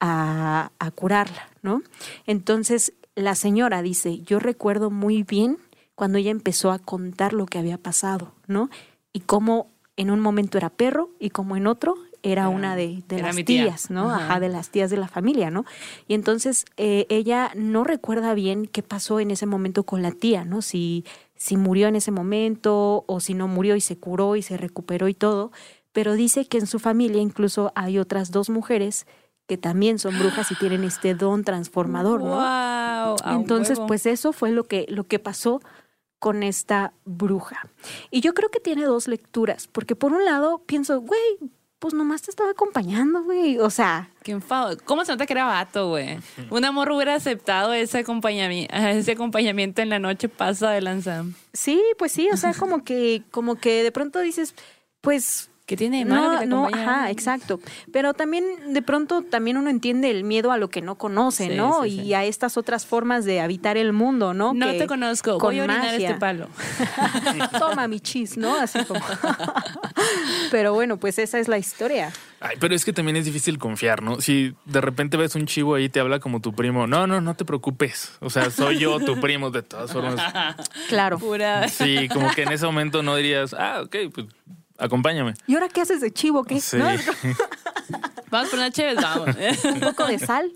a, a curarla, ¿no? Entonces la señora dice, yo recuerdo muy bien cuando ella empezó a contar lo que había pasado, ¿no? Y cómo en un momento era perro y como en otro era Era- una de, de era las tía. tías, ¿no? Ajá. Ajá, de las tías de la familia, ¿no? Y entonces eh, ella no recuerda bien qué pasó en ese momento con la tía, ¿no? Si, si murió en ese momento o si no murió y se curó y se recuperó y todo, pero dice que en su familia incluso hay otras dos mujeres que también son brujas y tienen este don transformador, ¿no? Wow, Entonces, huevo. pues eso fue lo que, lo que pasó con esta bruja. Y yo creo que tiene dos lecturas, porque por un lado pienso, güey, pues nomás te estaba acompañando, güey. O sea, Qué enfado. ¿Cómo se nota que era vato, güey? *laughs* Un amor hubiera aceptado ese acompañamiento, ese acompañamiento en la noche pasa de lanza. sí, pues sí, o sea, como que, como que de pronto dices, pues ¿Qué tiene de malo no, que te no, ajá, exacto. Pero también de pronto también uno entiende el miedo a lo que no conoce, Sí, ¿no? sí, y sí. a estas otras formas de habitar el mundo, ¿no? No Que te conozco, con voy a orinar magia. este palo. *laughs* Toma mi chis, ¿no? Así como. *laughs* Pero bueno, pues esa es la historia. Ay, pero es que también es difícil confiar, ¿no? Si de repente ves un chivo ahí y te habla como tu primo, no, no, no te preocupes. O sea, soy yo tu primo de todas formas. Claro. Pura. Sí, como que en ese momento no dirías, ah, ok, pues acompáñame. ¿Y ahora qué haces de chivo? ¿Qué? Sí. ¿No? *laughs* Vamos por una chévere, vamos. Un poco de sal.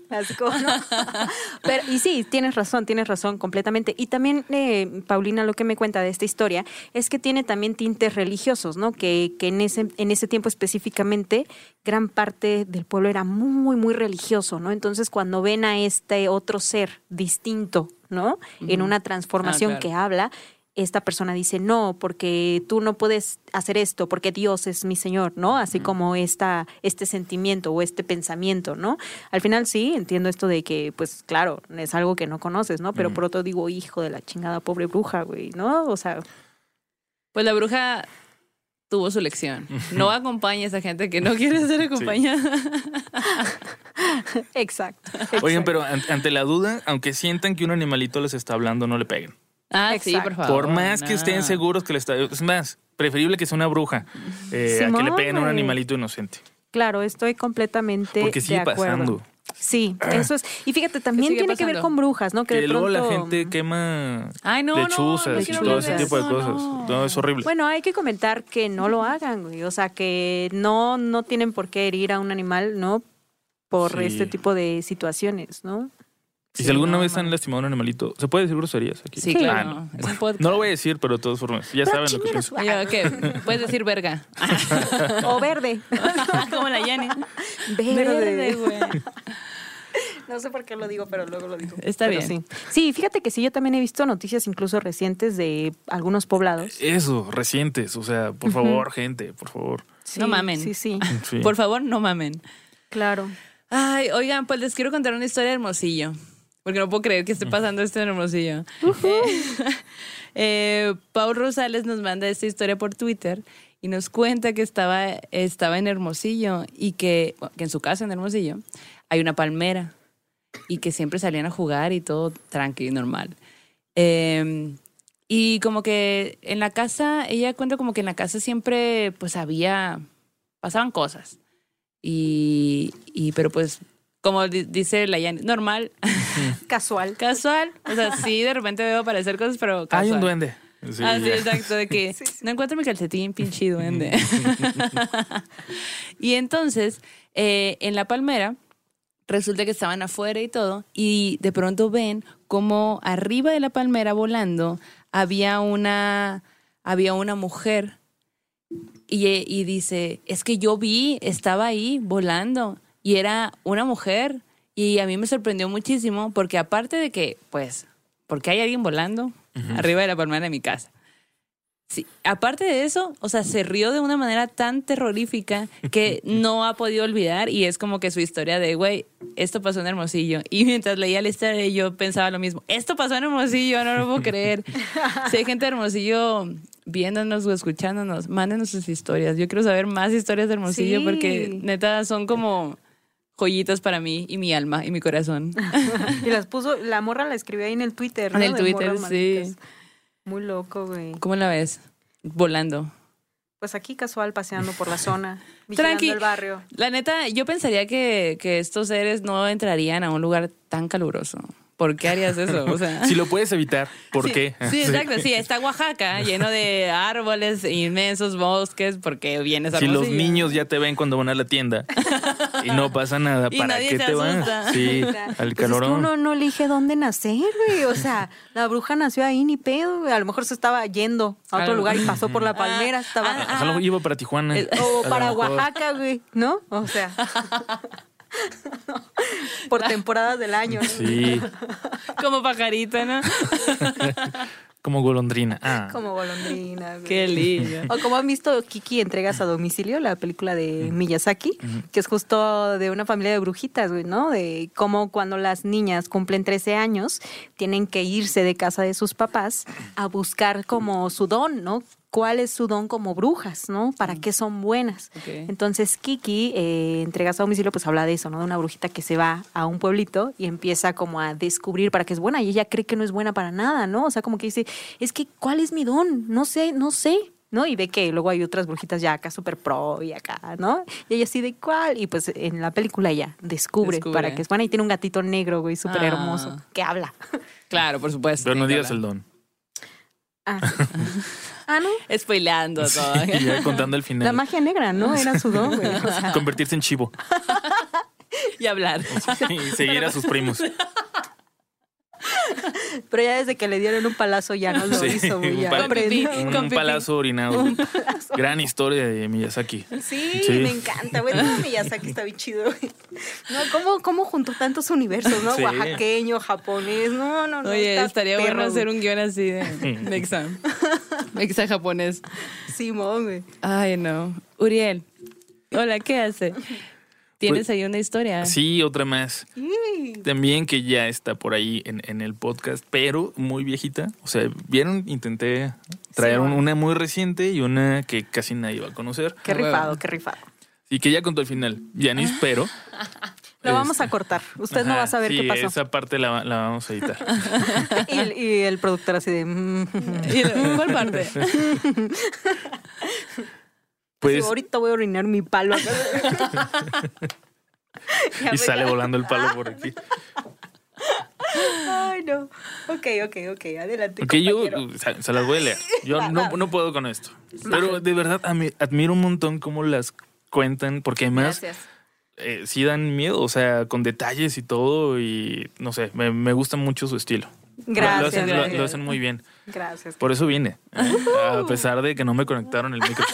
Pero, y sí, tienes razón, tienes razón completamente. Y también, eh, Paulina, lo que me cuenta de esta historia es que tiene también tintes religiosos, ¿no? Que, que en, ese, en ese tiempo específicamente, gran parte del pueblo era muy, muy religioso, ¿no? Entonces, cuando ven a este otro ser distinto, ¿no? En una transformación Ah, claro. que habla, esta persona dice, no, porque tú no puedes hacer esto, porque Dios es mi Señor, ¿no? Así como esta, este sentimiento o este pensamiento, ¿no? Al final sí, entiendo esto de que, pues claro, es algo que no conoces, ¿no? Pero por otro digo, hijo de la chingada, pobre bruja, güey, ¿no? O sea, Pues la bruja tuvo su lección. No acompañe a esa gente que no quiere ser acompañada. *laughs* Exacto. Oigan, pero an- ante la duda, aunque sientan que un animalito les está hablando, no le peguen. Ah, sí, por favor. Por más que estén seguros que le está... Es más, preferible que sea una bruja eh, a que le peguen a un animalito inocente. Claro, estoy completamente Porque sigue de acuerdo. pasando. Sí, eso es. Y fíjate, también tiene que ver con brujas, ¿no? Que, de luego la pronto- gente quema Ay, no, no, lechuzas no y todo ese tipo de eso, cosas. no. No, es horrible. Bueno, hay que comentar que no lo hagan, güey. O sea, que no, no tienen por qué herir a un animal, ¿no? Por Sí. este tipo de situaciones, ¿no? Y si alguna no, vez han lastimado a un animalito, ¿se puede decir groserías aquí? Sí, claro. Ah, no. Es un podcast. No lo voy a decir, pero de todas formas, ya saben lo que pienso. ¿qué? Puedes decir verga. *laughs* O verde. *laughs* Como la Yani. Verde. güey. No sé por qué lo digo, pero luego lo digo. Está Pero bien. Sí. sí, fíjate que sí, yo también he visto noticias incluso recientes de algunos poblados. Eso, recientes, o sea, por favor, gente, por favor. Sí, No mamen. Sí, sí, Sí. Por favor, no mamen. claro. Ay, oigan, pues les quiero contar una historia de Hermosillo. Porque no puedo creer que esté pasando esto en Hermosillo. *laughs* Eh, eh, Paul Rosales nos manda esta historia por Twitter y nos cuenta que estaba, estaba en Hermosillo y que, que en su casa en Hermosillo hay una palmera y que siempre salían a jugar y todo tranquilo y normal. Eh, y como que en la casa, ella cuenta como que en la casa siempre pues había, pasaban cosas. Y, y pero pues, como di- dice la Yani, normal, *laughs* Casual. casual. O sea, *laughs* sí, de repente veo aparecer cosas, pero casual. Hay un duende. Sí, ah, sí, exacto, de que *laughs* no encuentro mi calcetín, pinche duende. y entonces, eh, en la palmera, resulta que estaban afuera y todo, y de pronto ven como arriba de la palmera volando había una, había una mujer. Y, y dice, es que yo vi, estaba ahí volando, y era una mujer. Y a mí me sorprendió muchísimo, porque aparte de que, pues, porque hay alguien volando arriba de la palmera de mi casa. Sí, aparte de eso, o sea, se rió de una manera tan terrorífica que *laughs* no ha podido olvidar y es como que su historia de, güey, esto pasó en Hermosillo. Y mientras leía la historia yo pensaba lo mismo, esto pasó en Hermosillo, no lo puedo creer. Si hay gente de Hermosillo viéndonos o escuchándonos, mándenos sus historias. Yo quiero saber más historias de Hermosillo Sí. porque neta son como joyitas para mí y mi alma y mi corazón. *laughs* Y las *laughs* puso, la morra la escribió ahí en el Twitter. ¿no? En el De Twitter, sí. Muy loco, güey. ¿Cómo la ves? Volando. Pues aquí casual paseando por la zona, *laughs* vigilando Tranqui. el barrio. La neta, yo pensaría que, que estos seres no entrarían a un lugar tan caluroso. ¿Por qué harías eso? O sea, *laughs* Si lo puedes evitar, ¿por sí, qué? *laughs* Sí, exacto. Sí, está Oaxaca lleno de árboles, inmensos bosques, porque vienes a Si los niños ya te ven cuando van a la tienda y no pasa nada, Y ¿para nadie qué se te vas? asusta. Sí, *laughs* O sea, al pues es que calorón. uno no elige dónde nacer, güey. O sea, la bruja nació ahí, ni pedo, güey. A lo mejor se estaba yendo a otro Algo. lugar y pasó por la palmera. Estaba... ah, A lo mejor iba para Tijuana. O para. Oaxaca, güey, ¿no? O sea. *laughs* por temporadas del año. ¿no? Sí, *laughs* Como pajarito, ¿no? *laughs* como golondrina. Ah, Como golondrina, güey. Qué lindo. O como han visto Kiki Entregas a Domicilio, la película de Miyazaki, que es justo de una familia de brujitas, güey, ¿no? De cómo cuando las niñas cumplen 13 años, tienen que irse de casa de sus papás a buscar como su don, ¿no? ¿Cuál es su don como brujas, ¿no? ¿Para qué son buenas? Entonces Kiki, eh, Entregas a Domicilio, pues habla de eso, ¿no? De una brujita que se va a un pueblito y empieza como a descubrir para qué es buena y ella cree que no es buena para nada, ¿no? O sea, como que dice, es que, ¿cuál es mi don? No sé, no sé. ¿no? Y ve que luego hay otras brujitas ya acá súper pro y acá, ¿no? Y ella así de cuál. Y pues en la película ella descubre, Descubre. para qué es buena y tiene un gatito negro, güey, súper Ah. hermoso, que habla. Claro, por supuesto. pero no que digas el don. Ah, *laughs* ah ¿no? Spoileando todo. Y ya contando el La final. magia negra, ¿no? Era su don, güey. O sea, Convertirse en chivo *laughs* y hablar. y seguir a sus primos. *laughs* *laughs* pero ya desde que le dieron un palazo ya no lo Sí, hizo, güey. un Ya pal- Un, palazo orinado. Gran historia de Miyazaki. Sí, Sí. me encanta, güey. No, Miyazaki está bien chido, güey. No, ¿cómo, ¿cómo juntó tantos universos, no? Sí. Oaxaqueño, japonés, no, no, no. Oye, estaría perro, bueno hacer un guion así de Mexa. Mexa japonés. Simón, güey. Ay, no. Uriel. Hola, ¿qué hace? ¿Tienes Pues- ahí una historia? Sí, otra más. También que ya está por ahí en, en el podcast, pero muy viejita. O sea, ¿vieron? Intenté Traer bueno. una muy reciente y una que casi nadie va a conocer. Qué rifado, qué rifado. Y que ya contó el final. Yanis, pero. *laughs* Lo vamos a cortar. Usted no va a saber sí, qué pasó. Esa parte la, la vamos a editar. *laughs* Y, el- y el productor así de... mm. *laughs* ¿Y de- ¿Cuál parte? Pues. Ahorita voy a orinar mi palo. *laughs* *laughs* Y sale volando el palo por aquí. Ay, no. Ok, ok, ok. Adelante. Porque yo compañero. o sea, se las voy a leer. Yo Va, no, va. no puedo con esto. Pero de verdad admiro un montón cómo las cuentan, porque además eh, sí dan miedo, o sea, con detalles y todo. Y no sé, me, me gusta mucho su estilo. Lo- Gracias. Lo, hacen, lo- gracias. lo hacen muy bien. Gracias. Por eso vine. *laughs* ¿eh? A pesar de que no me conectaron el micro.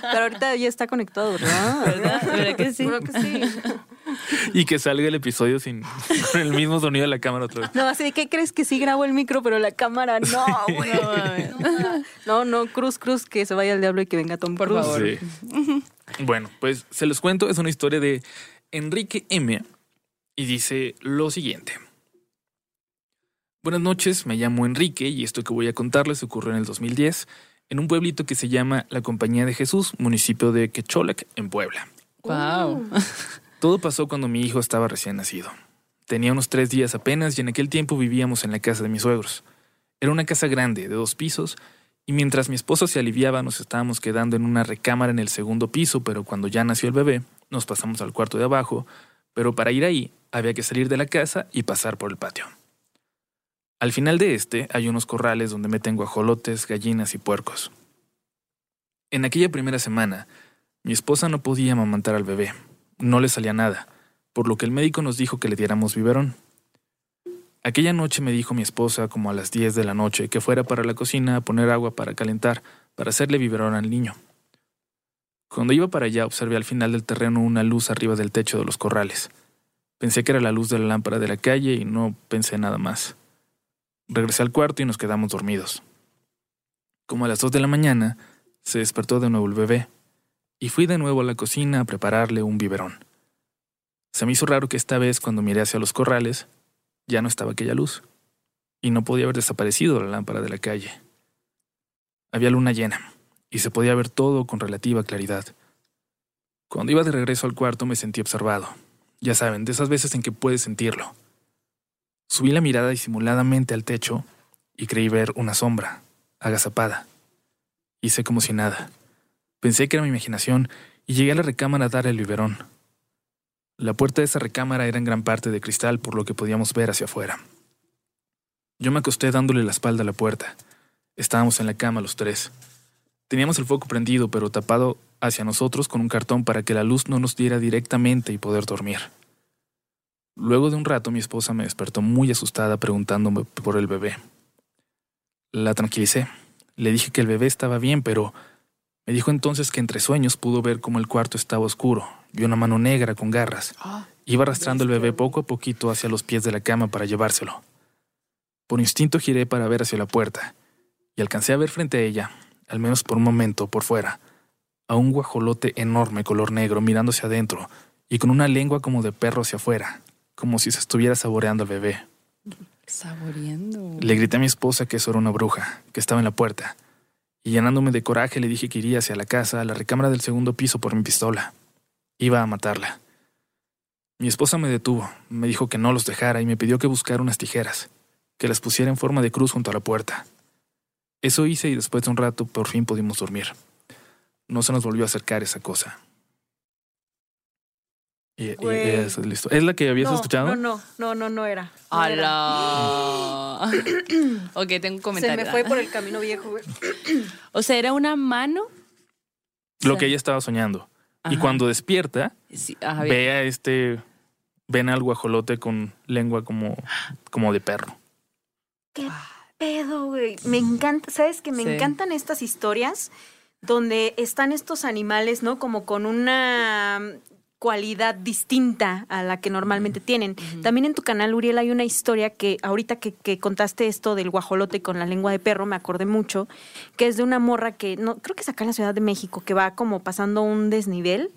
Pero ahorita ya está conectado, ¿verdad? ¿Verdad? ¿Verdad que sí? Que. Y que salga el episodio sin con el mismo sonido de la cámara otra vez. No, así de ¿qué crees que sí grabo el micro, pero la cámara no, güey? No. No, no, Cruz, Cruz, que se vaya al diablo y que venga Tom Por Cruise. favor. Sí. Bueno, pues se los cuento, es una historia de Enrique M. Y dice lo siguiente. Buenas noches, me llamo Enrique y esto que voy a contarles ocurrió en el 2010 en un pueblito que se llama La Compañía de Jesús, municipio de Quecholac, en Puebla. Wow. *laughs* Todo pasó cuando mi hijo estaba recién nacido. Tenía unos tres días apenas y en aquel tiempo vivíamos en la casa de mis suegros. Era una casa grande, de dos pisos, y mientras mi esposo se aliviaba nos estábamos quedando en una recámara en el segundo piso, pero cuando ya nació el bebé, nos pasamos al cuarto de abajo, pero para ir ahí había que salir de la casa y pasar por el patio. Al final de este hay unos corrales donde meten guajolotes, gallinas y puercos. En aquella primera semana, mi esposa no podía amamantar al bebé, no le salía nada, por lo que el médico nos dijo que le diéramos biberón. Aquella noche me dijo mi esposa, como a las 10 de la noche, que fuera para la cocina a poner agua para calentar, para hacerle biberón al niño. Cuando iba para allá observé al final del terreno una luz arriba del techo de los corrales. Pensé que era la luz de la lámpara de la calle y no pensé nada más. Regresé al cuarto y nos quedamos dormidos. Como a las 2 de la mañana, se despertó de nuevo el bebé y fui de nuevo a la cocina a prepararle un biberón. Se me hizo raro que esta vez, cuando miré hacia los corrales, ya no estaba aquella luz, y no podía haber desaparecido la lámpara de la calle. Había luna llena, y se podía ver todo con relativa claridad. Cuando iba de regreso al cuarto me sentí observado. Ya saben, de esas veces en que puedes sentirlo. Subí la mirada disimuladamente al techo y creí ver una sombra, agazapada. Hice como si nada. Pensé que era mi imaginación y llegué a la recámara a dar el biberón. La puerta de esa recámara era en gran parte de cristal, por lo que podíamos ver hacia afuera. Yo me acosté dándole la espalda a la puerta. Estábamos en la cama los tres. Teníamos el foco prendido, pero tapado hacia nosotros con un cartón para que la luz no nos diera directamente y poder dormir. Luego de un rato mi esposa me despertó muy asustada preguntándome por el bebé. La tranquilicé. Le dije que el bebé estaba bien, pero me dijo entonces que entre sueños pudo ver cómo el cuarto estaba oscuro y una mano negra con garras. Iba arrastrando el bebé poco a poquito hacia los pies de la cama para llevárselo. Por instinto giré para ver hacia la puerta y alcancé a ver frente a ella, al menos por un momento por fuera, a un guajolote enorme color negro mirando hacia adentro y con una lengua como de perro hacia afuera, como si se estuviera saboreando al bebé. Saboreando. Le grité a mi esposa que eso era una bruja, que estaba en la puerta, y llenándome de coraje le dije que iría hacia la casa, a la recámara del segundo piso por mi pistola. Iba a matarla. Mi esposa me detuvo, me dijo que no los dejara y me pidió que buscara unas tijeras, que las pusiera en forma de cruz junto a la puerta. Eso hice y después de un rato por fin pudimos dormir. No se nos volvió a acercar esa cosa. Y, y eso es listo. ¿Es la que habías no, escuchado? No, no, no, no, no era. No era. ¡Hala! *clears throat* ok, tengo un Se comentario. me fue por el camino viejo, güey. *clears throat* O sea, era una mano. Lo que ella estaba soñando. Y cuando despierta, Sí, ajá, ve a este. Ven al guajolote con lengua como, como de perro. ¿Qué pedo, güey? Me encanta, ¿sabes que Me Sí. encantan estas historias donde están estos animales, ¿no? Como con una cualidad distinta a la que normalmente tienen. También en tu canal, Uriel, hay una historia que ahorita que, que contaste esto del guajolote con la lengua de perro, me acordé mucho, que es de una morra que, no, creo que es acá en la Ciudad de México, que va como pasando un desnivel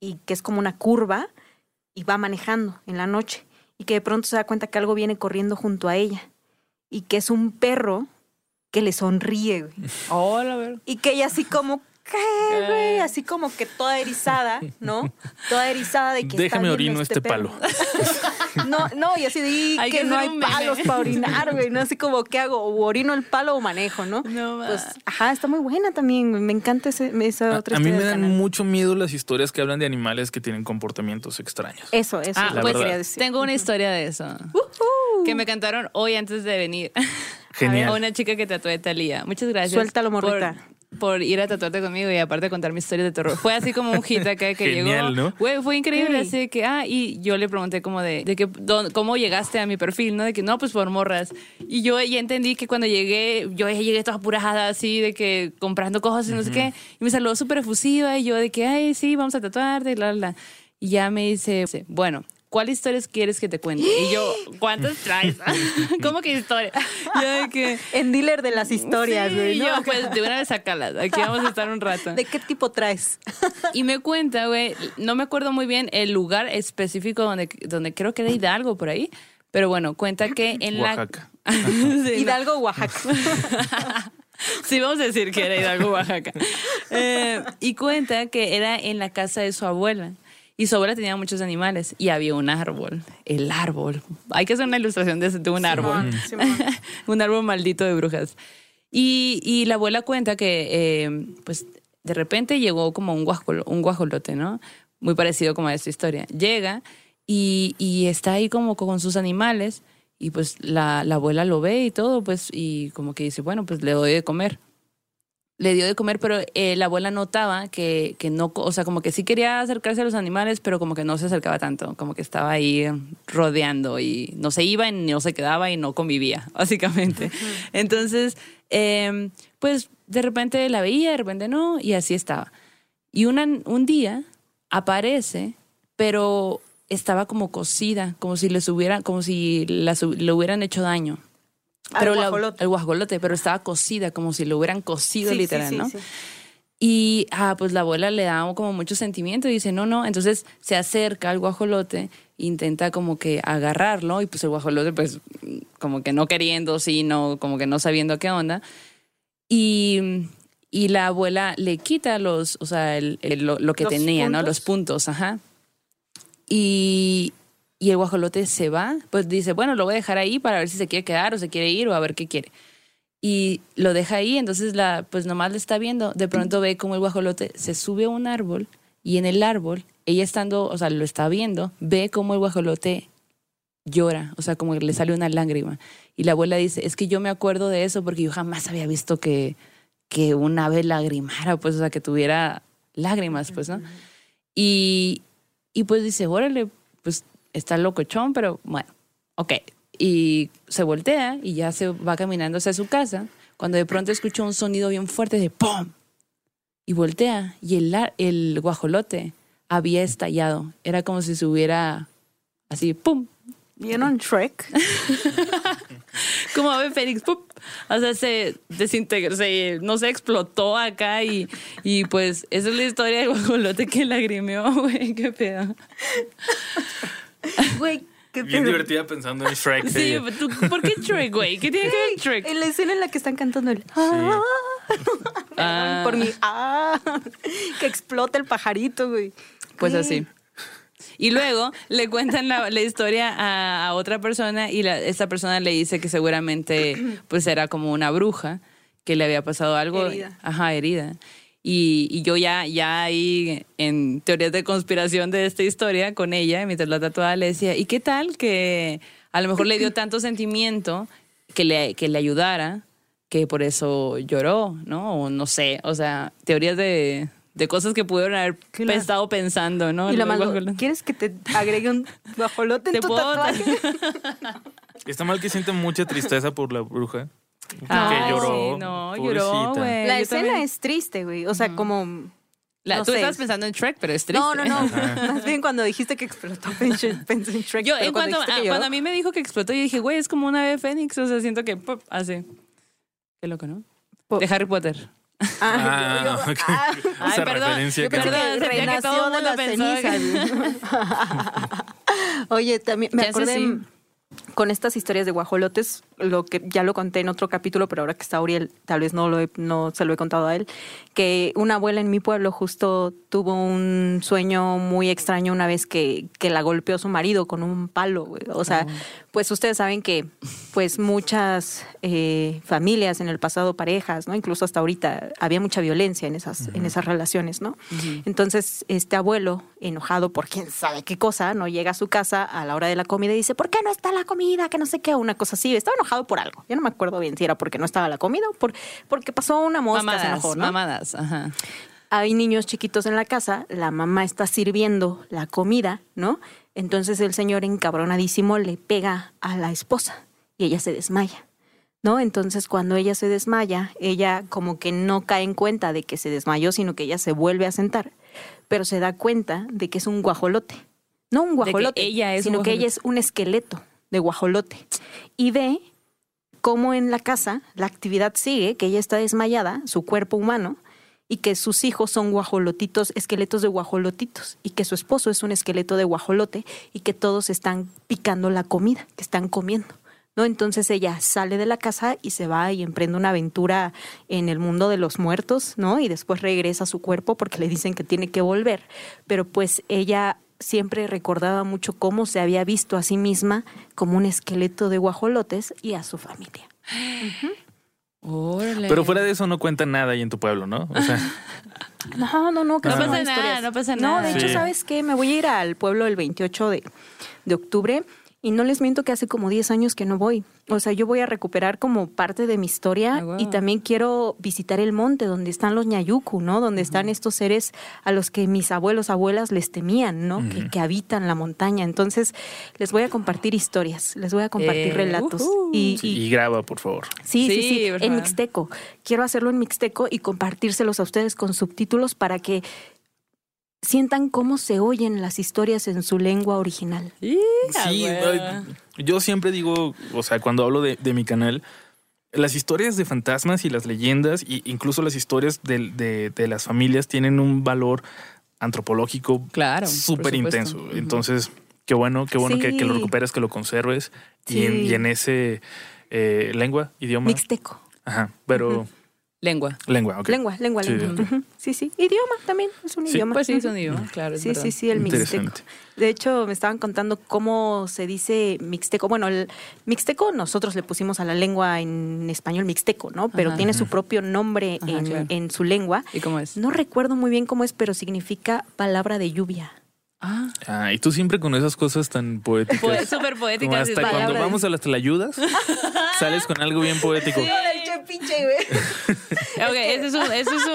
y que es como una curva y va manejando en la noche y que de pronto se da cuenta que algo viene corriendo junto a ella y que es un perro que le sonríe, güey. Hola, a ver. Y que ella así como, ¿qué, güey? Así como que toda erizada, ¿no? Toda erizada de que está Déjame viendo orino este perro. palo. *laughs* No, no, y así de "Y Hay que, que no hay palos para orinar, güey. No así como, ¿qué hago? ¿O orino el palo o manejo, no? No. Pues, ajá, está muy buena también. güey. Me encanta ese, esa A, otra a mí me dan canal. mucho miedo las historias que hablan de animales que tienen comportamientos extraños. Eso, eso Ah, pues, que quería decir. tengo una historia de eso. Que me cantaron hoy antes de venir. *laughs* Genial. A una chica que tatué de Talía. Muchas gracias. Suéltalo, morrita. Por, ir a tatuarte conmigo y aparte contar mi historia de terror. Fue así como un hit acá que Genial, llegó. ¿no? Güey, fue increíble. Ok. Así de que, ah, y yo le pregunté como de, de que, cómo llegaste a mi perfil, ¿no? De que, no, pues por morras. Y yo ya entendí que cuando llegué, yo ya llegué toda apurada así, de que comprando cosas y no sé qué. Y me saludó súper efusiva y yo de que, ay, sí, vamos a tatuarte y la, la, la. Y ya me dice, bueno, ¿cuáles historias quieres que te cuente? Y yo, ¿cuántas traes? *laughs* ¿Cómo que historia? *laughs* Yo de que... En dealer de las historias, Sí, güey. ¿no? yo, pues de una vez sacalas. Aquí vamos a estar un rato. *laughs* ¿De qué tipo traes? Y me cuenta, güey, no me acuerdo muy bien el lugar específico donde, donde creo que era Hidalgo por ahí. Pero bueno, cuenta que en Oaxaca. la. Sí. Hidalgo, Oaxaca. Sí, vamos a decir que era Hidalgo, Oaxaca. Eh, y cuenta que era en la casa de su abuela. Y su abuela tenía muchos animales y había un árbol. El árbol. Hay que hacer una ilustración de, de un árbol. *laughs* un árbol maldito de brujas. Y, y la abuela cuenta que, eh, pues, de repente llegó como un, guajol- un guajolote, ¿no? Muy parecido como a esta historia. Llega y, y está ahí como con sus animales y pues la, la abuela lo ve y todo, pues, y como que dice, bueno, pues le doy de comer. Le dio de comer, pero eh, la abuela notaba que, que no, o sea, como que sí quería acercarse a los animales, pero como que no se acercaba tanto, como que estaba ahí rodeando y no se iba y no se quedaba y no convivía, *laughs* básicamente. Entonces, eh, pues de repente la veía, de repente no, y así estaba. Y una, un día aparece, pero estaba como cocida, como si les hubiera, como si la le hubieran hecho daño. Pero la- guajolote. el guajolote, pero estaba cocida, como si lo hubieran cocido Sí, literal, sí, ¿no? sí. Y ah, pues la abuela le da como mucho sentimiento y dice, no, no. Entonces se acerca al guajolote, intenta como que agarrarlo y pues el guajolote pues como que no queriendo, sí, no, como que no sabiendo qué onda. Y, y la abuela le quita los, o sea, el- el- lo, lo que ¿Los tenía, ¿no? puntos? Los puntos, ajá. Y, y el guajolote se va, pues dice, bueno, lo voy a dejar ahí para ver si se quiere quedar o se quiere ir o a ver qué quiere. Y lo deja ahí, entonces la, pues nomás le está viendo. De pronto ve como el guajolote se sube a un árbol y en el árbol, ella estando, o sea, lo está viendo, ve como el guajolote llora, o sea, como que le sale una lágrima. Y la abuela dice, es que yo me acuerdo de eso porque yo jamás había visto que, que un ave lagrimara, pues, o sea, que tuviera lágrimas, pues, ¿no? Y, y pues dice, órale, pues está locochón, pero bueno, ok. Y se voltea y ya se va caminando hacia su casa, cuando de pronto escucha un sonido bien fuerte de ¡pum! Y voltea y el, el guajolote había estallado. Era como si se hubiera así, ¡pum! ¿Vieron Shrek? *laughs* Como ave fénix, ¡pum! O sea, se desintegró, se, no se explotó acá y, y pues esa es la historia del guajolote que lagrimeó, *laughs* güey, qué pedo. *laughs* Güey, qué Bien divertida pensando en Shrek. Sí, de- ¿tú- ¿por qué Shrek, güey? ¿Qué tiene que ver Shrek? En la escena en la que están cantando el ah, *laughs* Ah. por mi ah, *laughs* que explota el pajarito, güey. Pues Güey. así. Y luego le cuentan la, la historia a, a otra persona y la, esta persona le dice que seguramente pues era como una bruja que le había pasado algo. Herida. Ajá, herida. Y, y yo ya, ya ahí en teorías de conspiración de esta historia con ella, mientras la tatuaba, le decía, ¿y qué tal que a lo mejor le dio tanto sentimiento que le, que le ayudara, que por eso lloró, ¿no? O no sé, o sea, teorías de, de cosas que pudieron haber Claro. estado pensando, ¿no? Y la Los mando. ¿quieres que te agregue un guajolote en Te tu puedo- tatuaje? Está mal que siente mucha tristeza por la bruja. Ay, que lloró. sí, no, lloró, güey. La Yo escena también. es triste, güey. O sea, como... La- no tú sé. estabas pensando en Shrek, pero es triste. No, no, no. *laughs* Más bien cuando dijiste que explotó, pensé, en Shrek. Yo, en cuanto, dijiste a, que cuando a mí me dijo que explotó, yo dije, güey, es como una ave fénix. O sea, siento que pop, hace. Qué loco, ¿no? Po- De Harry Potter. Ah, Ah, ok. ah, *laughs* Ay, Esa perdón, referencia yo que- Perdón, que que renació todo el de las cenizas. *laughs* Oye, también me acordé sí. con estas historias de guajolotes. Lo que ya lo conté en otro capítulo, pero ahora que está Uriel, tal vez no, lo he- no se lo he contado a él, que una abuela en mi pueblo justo tuvo un sueño muy extraño una vez que, que la golpeó su marido con un palo. güey. O sea, pues ustedes saben que pues muchas eh, familias en el pasado, parejas, ¿no? Incluso hasta ahorita había mucha violencia en esas, en esas relaciones, ¿no? Entonces, este abuelo, enojado por quién sabe qué cosa, no llega a su casa a la hora de la comida y dice, ¿por qué no está la comida? Que no sé qué, una cosa así. Estaba enojado por algo. Yo no me acuerdo bien si era porque no estaba la comida o por, porque pasó una mosca, se Mamadas, enojó, ¿no? mamadas, ajá. hay niños chiquitos en la casa, la mamá está sirviendo la comida, ¿no? Entonces el señor encabronadísimo le pega a la esposa y ella se desmaya, ¿no? Entonces cuando ella se desmaya, ella como que no cae en cuenta de que se desmayó, sino que ella se vuelve a sentar, pero se da cuenta de que es un guajolote. No un guajolote, ella es un sino que ella guajolote. es un esqueleto de guajolote. Y ve cómo en la casa la actividad sigue, que ella está desmayada, su cuerpo humano, y que sus hijos son guajolotitos, esqueletos de guajolotitos, y que su esposo es un esqueleto de guajolote, y que todos están picando la comida, que están comiendo. ¿No? Entonces ella sale de la casa y se va y emprende una aventura en el mundo de los muertos, ¿no? Y después regresa a su cuerpo porque le dicen que tiene que volver. Pero pues ella siempre recordaba mucho cómo se había visto a sí misma como un esqueleto de guajolotes y a su familia. Órale. Pero fuera de eso no cuenta nada ahí en tu pueblo, ¿no? O sea, *laughs* No, no, no. que No son pasa nada, historias. no pasa No, nada. de hecho, Sí. ¿sabes qué? Me voy a ir al pueblo el 28 de, de octubre y no les miento que hace como 10 años que no voy. O sea, yo voy a recuperar como parte de mi historia Ah, wow. y también quiero visitar el monte donde están los ñayucu, ¿no? Donde están estos seres a los que mis abuelos, abuelas les temían, ¿no? que, que habitan la montaña. Entonces, les voy a compartir historias, les voy a compartir Eh, relatos. ujú. Y, sí, y- y graba, por favor. Sí, sí, Sí, en mixteco. Quiero hacerlo en mixteco y compartírselos a ustedes con subtítulos para que sientan cómo se oyen las historias en su lengua original. Sí, yo siempre digo, o sea, cuando hablo de, de mi canal, las historias de fantasmas y las leyendas, e incluso las historias de, de- de las familias, tienen un valor antropológico Claro, súper intenso. Entonces, qué bueno, qué bueno que, que lo recuperes, que lo conserves. Y, en, Sí. y en ese eh, lengua, idioma. Mixteco. Ajá, pero Lengua. lengua, ok. Lengua, lengua, Sí, lengua. Sí, sí. Idioma también, es un Sí. idioma. Pues sí, es un idioma, claro. es Sí, verdad. sí, sí, el mixteco. De hecho, me estaban contando cómo se dice mixteco. Bueno, el mixteco nosotros le pusimos a la lengua en español mixteco, ¿no? Pero Ajá. tiene su propio nombre Ajá, en, claro. en su lengua. ¿Y cómo es? No recuerdo muy bien cómo es, pero significa palabra de lluvia. Ah, Ah, y tú siempre con esas cosas tan poéticas. pues, súper Como poética. hasta cuando de- vamos a las telayudas, *laughs* sales con algo bien poético. *laughs* Ok, eso es un, eso es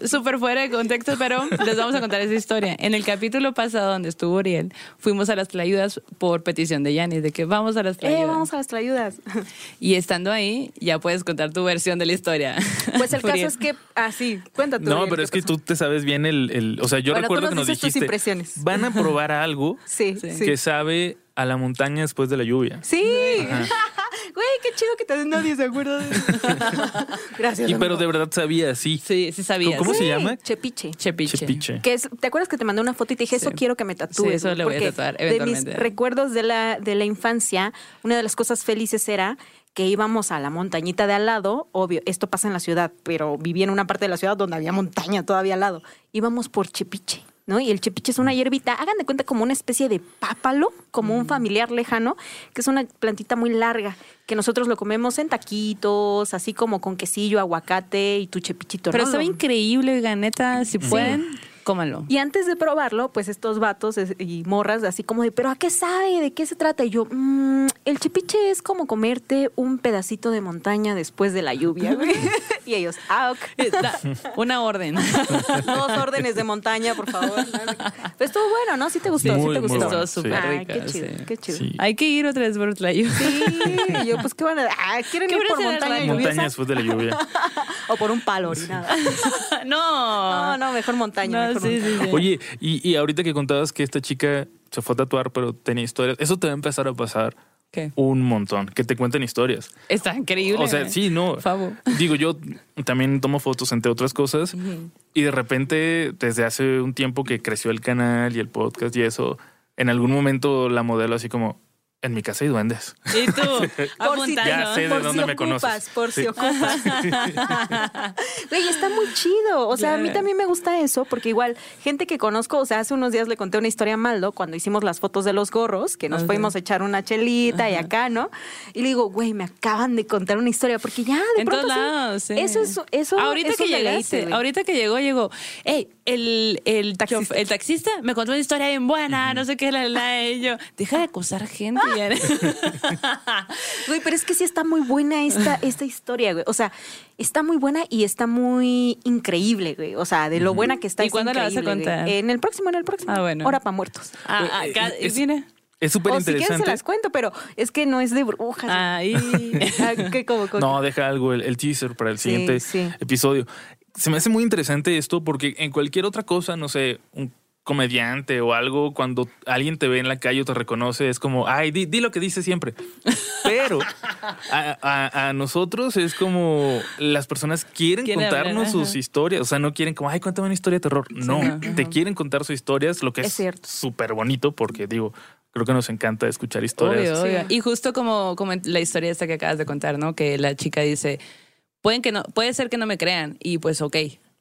un súper fuera de contexto, pero les vamos a contar esa historia. En el capítulo pasado donde estuvo Uriel, fuimos a las tlayudas por petición de Yanis, de que vamos a las tlayudas. Eh, vamos a las trayudas. Y estando ahí, ya puedes contar tu versión de la historia. Pues el *laughs* caso es que, ah, sí, cuéntate. No, pero es que tú te sabes bien el, el- o sea, yo Bueno, tú recuerdo nos que nos tus dijiste, impresiones. van a probar *laughs* algo Sí, Sí. sí. que sabe a la montaña después de la lluvia. Sí. Güey, qué chido que te nadie se acuerda de eso. *laughs* Gracias. Y pero de verdad sabía así. Sí, sí sabías. ¿Cómo se Sí, llama? Chepiche. Chepiche. Chepiche. Que es, ¿Te acuerdas que te mandé una foto y te dije, eso Sí. quiero que me tatúes? Sí, eso le voy a tatuar De mis recuerdos de la, de la infancia, una de las cosas felices era que íbamos a la montañita de al lado, obvio, esto pasa en la ciudad, pero viví en una parte de la ciudad donde había montaña todavía al lado. Íbamos por Chepiche, ¿no? Y el Chepiche es una hierbita, hagan de cuenta como una especie de pápalo, como un familiar lejano, que es una plantita muy larga, que nosotros lo comemos en taquitos, así como con quesillo, aguacate y tu chepichito. Pero ¿no? Lo- increíble, oigan, neta, si pueden, cómanlo. y antes de probarlo, pues estos vatos y morras, así como de, ¿pero a qué sabe? ¿De qué se trata? Y yo, "Mm, el chepiche es como comerte un pedacito de montaña después de la lluvia. güey". *laughs* y ellos, ah, ok. Da- Una orden. *laughs* Dos órdenes de montaña, por favor. Pero estuvo bueno, ¿no? Sí te gustó, Muy, sí te gustó. bueno, Estuvo súper rica, qué chido, sí. qué chido. Sí. Hay que ir otra vez por Tlayudas. Sí, y yo, pues qué van a. Ah, ¿Quieren ¿Qué ir por montaña? Montaña después de la lluvia. O por un palo orinado. *laughs* no. No, no, mejor montaña. No, mejor sí, montaña. sí, sí. Oye, y, y ahorita que contabas que esta chica se fue a tatuar, pero tenía historias, eso te va a empezar a pasar ¿Qué? un montón, que te cuenten historias. Está increíble. O sea, sí, no. Favo. Digo, yo también tomo fotos, entre otras cosas, y de repente, desde hace un tiempo que creció el canal y el podcast y eso, en algún momento la modelo así como, En mi casa hay duendes. Y tú, *laughs* Por si, Ya apuntando. sé de por dónde si me ocupas, conoces. por Sí. si *laughs* ocupas. Güey, está muy chido. O sea, a mí también me gusta eso, porque igual, gente que conozco, o sea, hace unos días le conté una historia a Maldo cuando hicimos las fotos de los gorros, que nos fuimos a echar una chelita y acá, ¿no? Y le digo, güey, me acaban de contar una historia, porque ya, de En pronto. todos sí, lados, sí. Eso es, eso ahorita es que llegaste, ahorita que llegó, llegó, hey, el, el, Taxista. chof- el taxista me contó una historia bien buena, no sé qué, la, la, y yo, deja de acusar gente. Ya. *laughs* Güey, pero es que sí está muy buena esta, esta historia, güey. O sea, está muy buena y está muy increíble, güey. O sea, de lo buena que está. ¿Y es cuándo la vas a güey. contar? En el próximo, en el próximo. Ah, bueno. Hora para muertos. Ah, ah, Eh, es- mira. Es súper O si quieres se interesante. las cuento, pero es que no es de brujas. Ahí. *laughs* Ah, ¿qué, cómo, cómo? No, deja algo, el, el teaser para el Sí, siguiente sí. episodio. Se me hace muy interesante esto porque en cualquier otra cosa, no sé, un comediante o algo, cuando alguien te ve en la calle o te reconoce, es como, ay, di, di lo que dice siempre. Pero a, a- a nosotros es como las personas quieren Quieren contarnos hablar, sus ajá. historias. O sea, no quieren como, ay, cuéntame una historia de terror. No, no, te quieren contar sus historias, lo que Es súper bonito porque digo, creo que nos encanta escuchar historias. Obvio, obvio. Y justo como, como la historia esta que acabas de contar, ¿no? Que la chica dice, pueden que no, puede ser que no me crean, y pues ok.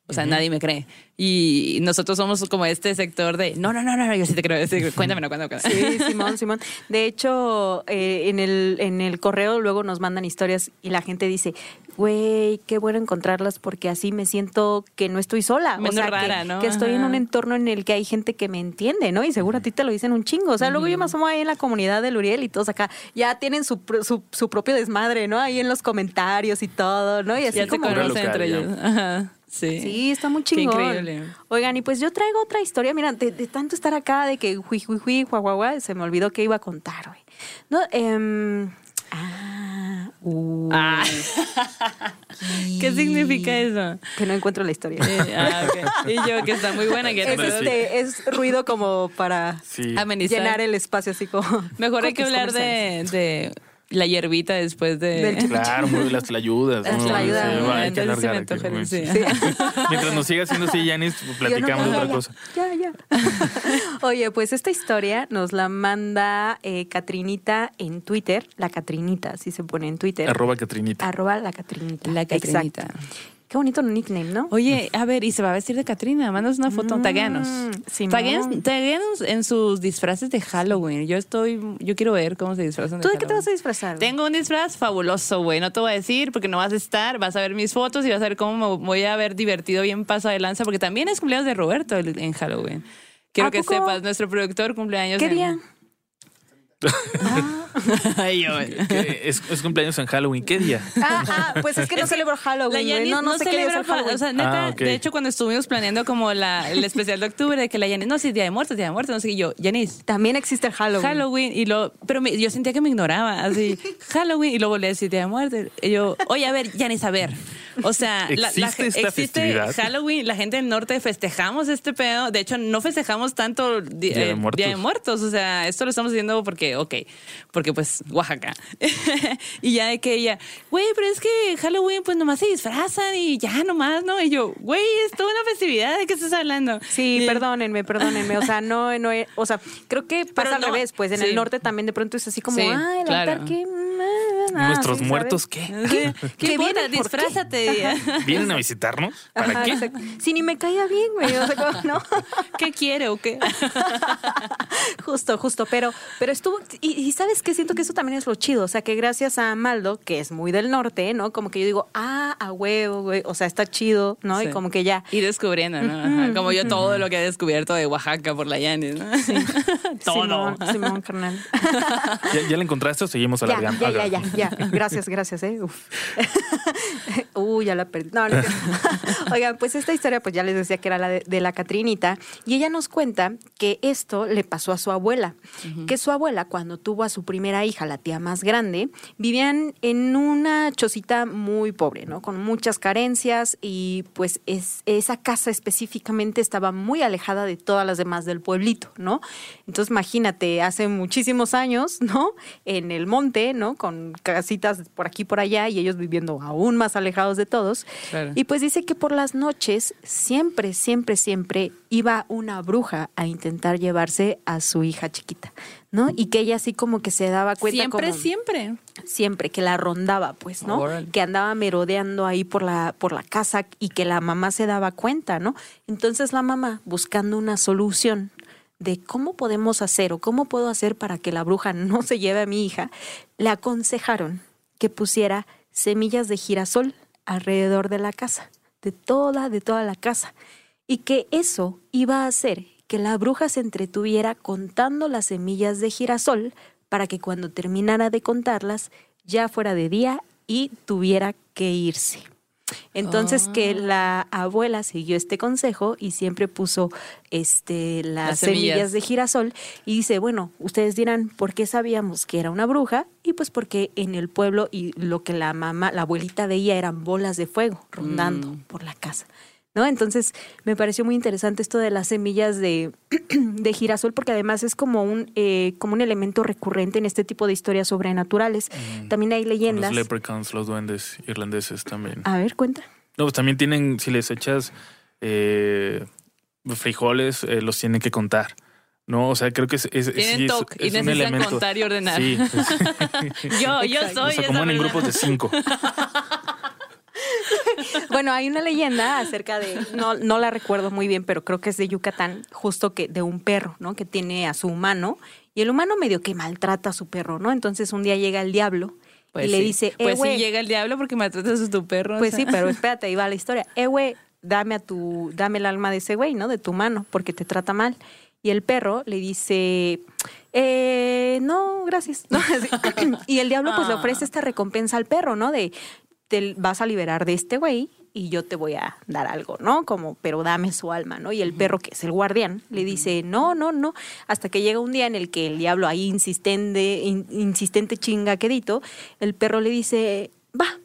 O sea, nadie me cree. Y nosotros somos como este sector de, no, no, no, no, yo sí te creo. sí, cuéntamelo, cuéntamelo. Sí, Simón, Simón. De hecho, eh, en, el, en el correo luego nos mandan historias y la gente dice, güey, qué bueno encontrarlas porque así me siento que no estoy sola. Menos o sea, que- rara, ¿no? que, estoy en un entorno en el que hay gente que me entiende, ¿no? Y seguro a ti te lo dicen un chingo. O sea, luego yo me asomo ahí en la comunidad de Luriel y todos acá ya tienen su, pro- su, su propio desmadre, ¿no? Ahí en los comentarios y todo, ¿no? Y así Ya te como... Pura conocen entre ellos. Ajá. Sí. Sí, está muy Qué chingón. increíble. Oigan, y pues yo traigo otra historia. Mira, de, de tanto estar acá, de que hui, hui, hui, guau, se me olvidó que iba a contar, güey. No, em, ah, uh, Ah. *laughs* ¿Qué significa eso? que no encuentro la historia. Eh, ah, ok. Y yo, que está muy buena. Que es, sí. este, es ruido como para Sí. amenizar. llenar el espacio así como... Mejor hay que hablar de, de la hierbita después de... Del *laughs* Claro, muy las tlayudas. Las ¿no? tlayudas, Sí, ¿no? va, hay que Entonces se me aquí, sí. *laughs* Mientras nos siga haciendo así, Yanis, platicamos *laughs* Yo no- de otra ya, cosa. Ya, ya. Oye, pues esta historia nos la manda eh, Catrinita en Twitter. La Catrinita, así se pone en Twitter. Arroba Catrinita. Arroba la Catrinita. La Catrinita. Exacto. Qué bonito nickname, ¿no? Oye, a ver, y se va a vestir de Catrina. Mándanos una foto, Mm, tagueanos. Tagueanos en sus disfraces de Halloween. Yo estoy, yo quiero ver cómo se disfrazan. ¿Tú de qué te vas a disfrazar? Tengo un disfraz fabuloso, güey. No te voy a decir porque no vas a estar. Vas a ver mis fotos y vas a ver cómo me voy a ver divertido bien paso de lanza porque también es cumpleaños de Roberto en Halloween. Quiero ¿A que poco? sepas, nuestro productor cumpleaños ¿Qué en- día? *laughs* Ay. ¿Qué? Es, es cumpleaños en Halloween. ¿Qué día? Ah, ah, pues es que no *laughs* celebro Halloween. La no, no, sé es celebra, el Halloween. o sea, neta, Ah, de hecho, cuando estuvimos planeando como la, el especial de octubre, de que la Yanis, no, sí, Día de Muertos, Día de Muertos, no sé qué, y yo, Yanis, También existe el Halloween. Halloween, y lo, pero me- yo sentía que me ignoraba, así, *laughs* Halloween, y luego volví a decir Día de Muertos, y yo, oye, a ver, Yanis, a ver, o sea, la- la- ¿Existe festividad? Halloween, la gente del norte festejamos este pedo, de hecho, no festejamos tanto Día de eh, Muertos. Día de Muertos, o sea, esto lo estamos haciendo porque, ok, porque pues, Oaxaca, *laughs* y ya de que ella, güey, pero es que Halloween, pues nomás se disfrazan y ya nomás, ¿no? Y yo, güey, es toda una festividad, ¿de qué estás hablando? Sí, Y- perdónenme, perdónenme. O sea, no, no, o sea, creo que pasa Pero al no, revés. Pues en sí. el norte también de pronto es así como, Sí, ah, el claro. altar que. Ah, ¿Nuestros sí, muertos ¿sabes? qué? ¿Qué, ¿Qué importa? vienen? ¿Por qué? Disfrázate. *laughs* ¿Vienen a visitarnos? ¿Para Ajá, qué? exacto. Si ni me caía bien, güey. O sea, como, no. *laughs* ¿Qué quiere o qué? *laughs* Justo, justo, pero, pero estuvo, y, y sabes que siento que eso también es lo chido, o sea, que gracias a Maldo, que es muy del norte, ¿no? Como que yo digo, ah, a huevo, güey, o sea, está chido, ¿no? Y Sí. como que ya, Y descubriendo, ¿no? Ajá, Como yo todo lo que he descubierto de Oaxaca por la Yanis, ¿no? todo. Simón, Simón, carnal. ¿Ya, ya la encontraste o seguimos Ya, alargando? ya, ya, ya, ya. Gracias, gracias, ¿eh? Uf. *laughs* Uy, ya la perdí. No, no. *laughs* Oigan, pues esta historia, pues ya les decía que era la de, de la Catrinita, y ella nos cuenta que esto le pasó a su abuela, que su abuela, cuando tuvo a su primera hija, la tía más grande, vivían en una chocita muy pobre, ¿no? Con muchas carencias, y pues es, esa casa específicamente estaba muy alejada de todas las demás del pueblito, ¿no? Entonces, imagínate, hace muchísimos años, ¿no? En el monte, ¿no? Con casitas por aquí por allá y ellos viviendo aún más alejados de todos. Claro. Y pues dice que por las noches siempre, siempre, siempre iba una bruja a intentar llevarse a su hija chiquita, ¿no? Y que ella así como que se daba cuenta Siempre, como- siempre. siempre que la rondaba, pues, ¿no? Que andaba merodeando ahí por la por la casa y que la mamá se daba cuenta, ¿no? Entonces la mamá buscando una solución de cómo podemos hacer o cómo puedo hacer para que la bruja no se lleve a mi hija, le aconsejaron que pusiera semillas de girasol alrededor de la casa, de toda de toda la casa, y que eso iba a hacer que la bruja se entretuviera contando las semillas de girasol para que cuando terminara de contarlas ya fuera de día y tuviera que irse. Entonces que la abuela siguió este consejo y siempre puso este las, Las semillas. semillas. de girasol y dice, bueno, ustedes dirán, ¿por qué sabíamos que era una bruja? Y pues porque en el pueblo y lo que la mamá, la abuelita veía eran bolas de fuego rondando por la casa. ¿No? Entonces me pareció muy interesante esto de las semillas de, *clears throat* de girasol, porque además es como un, eh, como un elemento recurrente en este tipo de historias sobrenaturales. También hay Con leyendas. Los leprechauns, los duendes irlandeses también. A ver, cuenta. No, pues también tienen, si les echas eh, frijoles, eh, los tienen que contar. No, o sea, creo que es, es, Tienen sí, es- y es un necesitan elemento. contar y ordenar. Sí, *laughs* Yo, yo soy se esa acomodan en grupos de cinco. *laughs* Bueno, hay una leyenda acerca de, no, no la recuerdo muy bien, pero creo que es de Yucatán, justo que de un perro, ¿no? Que tiene a su humano y el humano medio que maltrata a su perro, ¿no? Entonces un día llega el diablo Pues y le sí. dice, eh, Pues güey, sí llega el diablo porque maltratas a tu perro. o Pues sea. sí, pero *laughs* espérate, ahí va la historia. Eh, güey, dame a tu, dame el alma de ese güey, ¿no? De tu mano, porque te trata mal. Y el perro le dice, eh, no, gracias. *laughs* y el diablo pues le ofrece esta recompensa al perro, ¿no? De, te vas a liberar de este güey y yo te voy a dar algo, ¿no? Como, pero dame su alma, ¿no? Y el perro, que es el guardián, le dice, no, no, no, hasta que llega un día en el que el diablo ahí insistente, in- insistente chinga quedito, el perro le dice, va,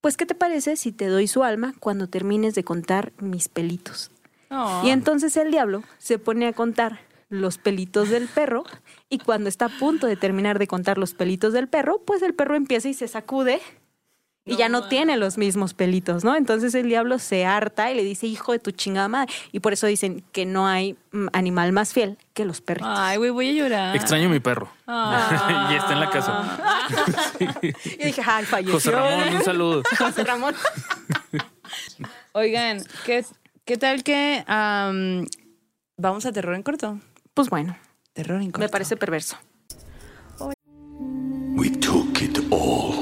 pues, ¿qué te parece si te doy su alma cuando termines de contar mis pelitos? Oh. Y entonces el diablo se pone a contar los pelitos del perro y cuando está a punto de terminar de contar los pelitos del perro, pues el perro empieza y se sacude y ya no tiene los mismos pelitos, ¿no? Entonces el diablo se harta y le dice, hijo de tu chingada madre. Y por eso dicen que no hay mm, animal más fiel que los perritos. Ay, güey, voy a llorar. Extraño a mi perro. Ah. *laughs* y está en la casa. *laughs* Y dije, ay, falleció. José Ramón, un saludo. *laughs* José Ramón. Oigan, ¿qué, qué tal que am, vamos a terror en corto? Pues bueno, Terror en corto. me parece perverso. We took it all.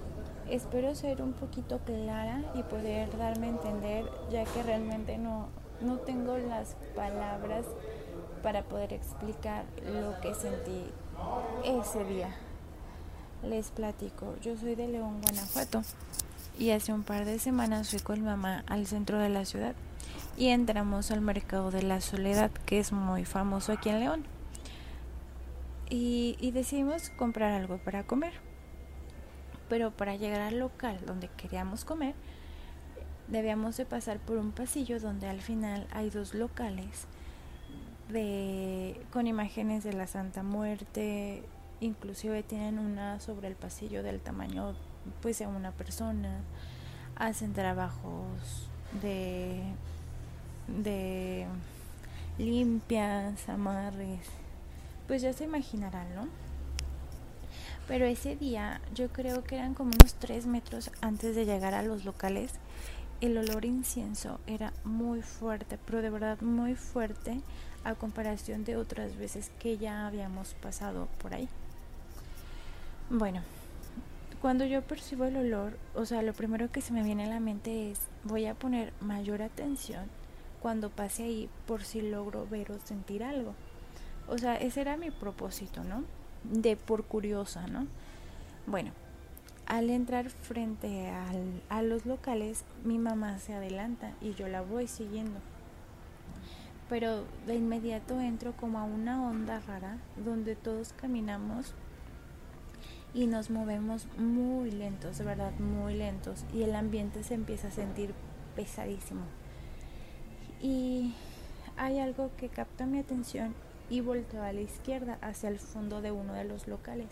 Espero ser un poquito clara y poder darme a entender, ya que realmente no, no tengo las palabras para poder explicar lo que sentí ese día. Les platico, yo soy de León, Guanajuato, y hace un par de semanas fui con mamá al centro de la ciudad y entramos al mercado de la Soledad, que es muy famoso aquí en León y, y decidimos comprar algo para comer. Pero para llegar al local donde queríamos comer, debíamos de pasar por un pasillo donde al final hay dos locales de, con imágenes de la Santa Muerte, inclusive tienen una sobre el pasillo del tamaño pues de una persona, hacen trabajos de, de limpias, amarres, pues ya se imaginarán, ¿no? Pero ese día, yo creo que eran como unos tres metros antes de llegar a los locales, el olor incienso era muy fuerte, pero de verdad muy fuerte a comparación de otras veces que ya habíamos pasado por ahí. Bueno, cuando yo percibo el olor, o sea, lo primero que se me viene a la mente es, voy a poner mayor atención cuando pase ahí por si logro ver o sentir algo. O sea, ese era mi propósito, ¿no? De por curiosa, ¿no? Bueno, Al entrar frente al- a los locales, mi mamá se adelanta y yo la voy siguiendo. Pero de inmediato entro como a una onda rara donde todos caminamos y nos movemos muy lentos, de verdad, muy lentos. Y el ambiente se empieza a sentir pesadísimo. Y hay algo que capta mi atención y volteo a la izquierda hacia el fondo de uno de los locales.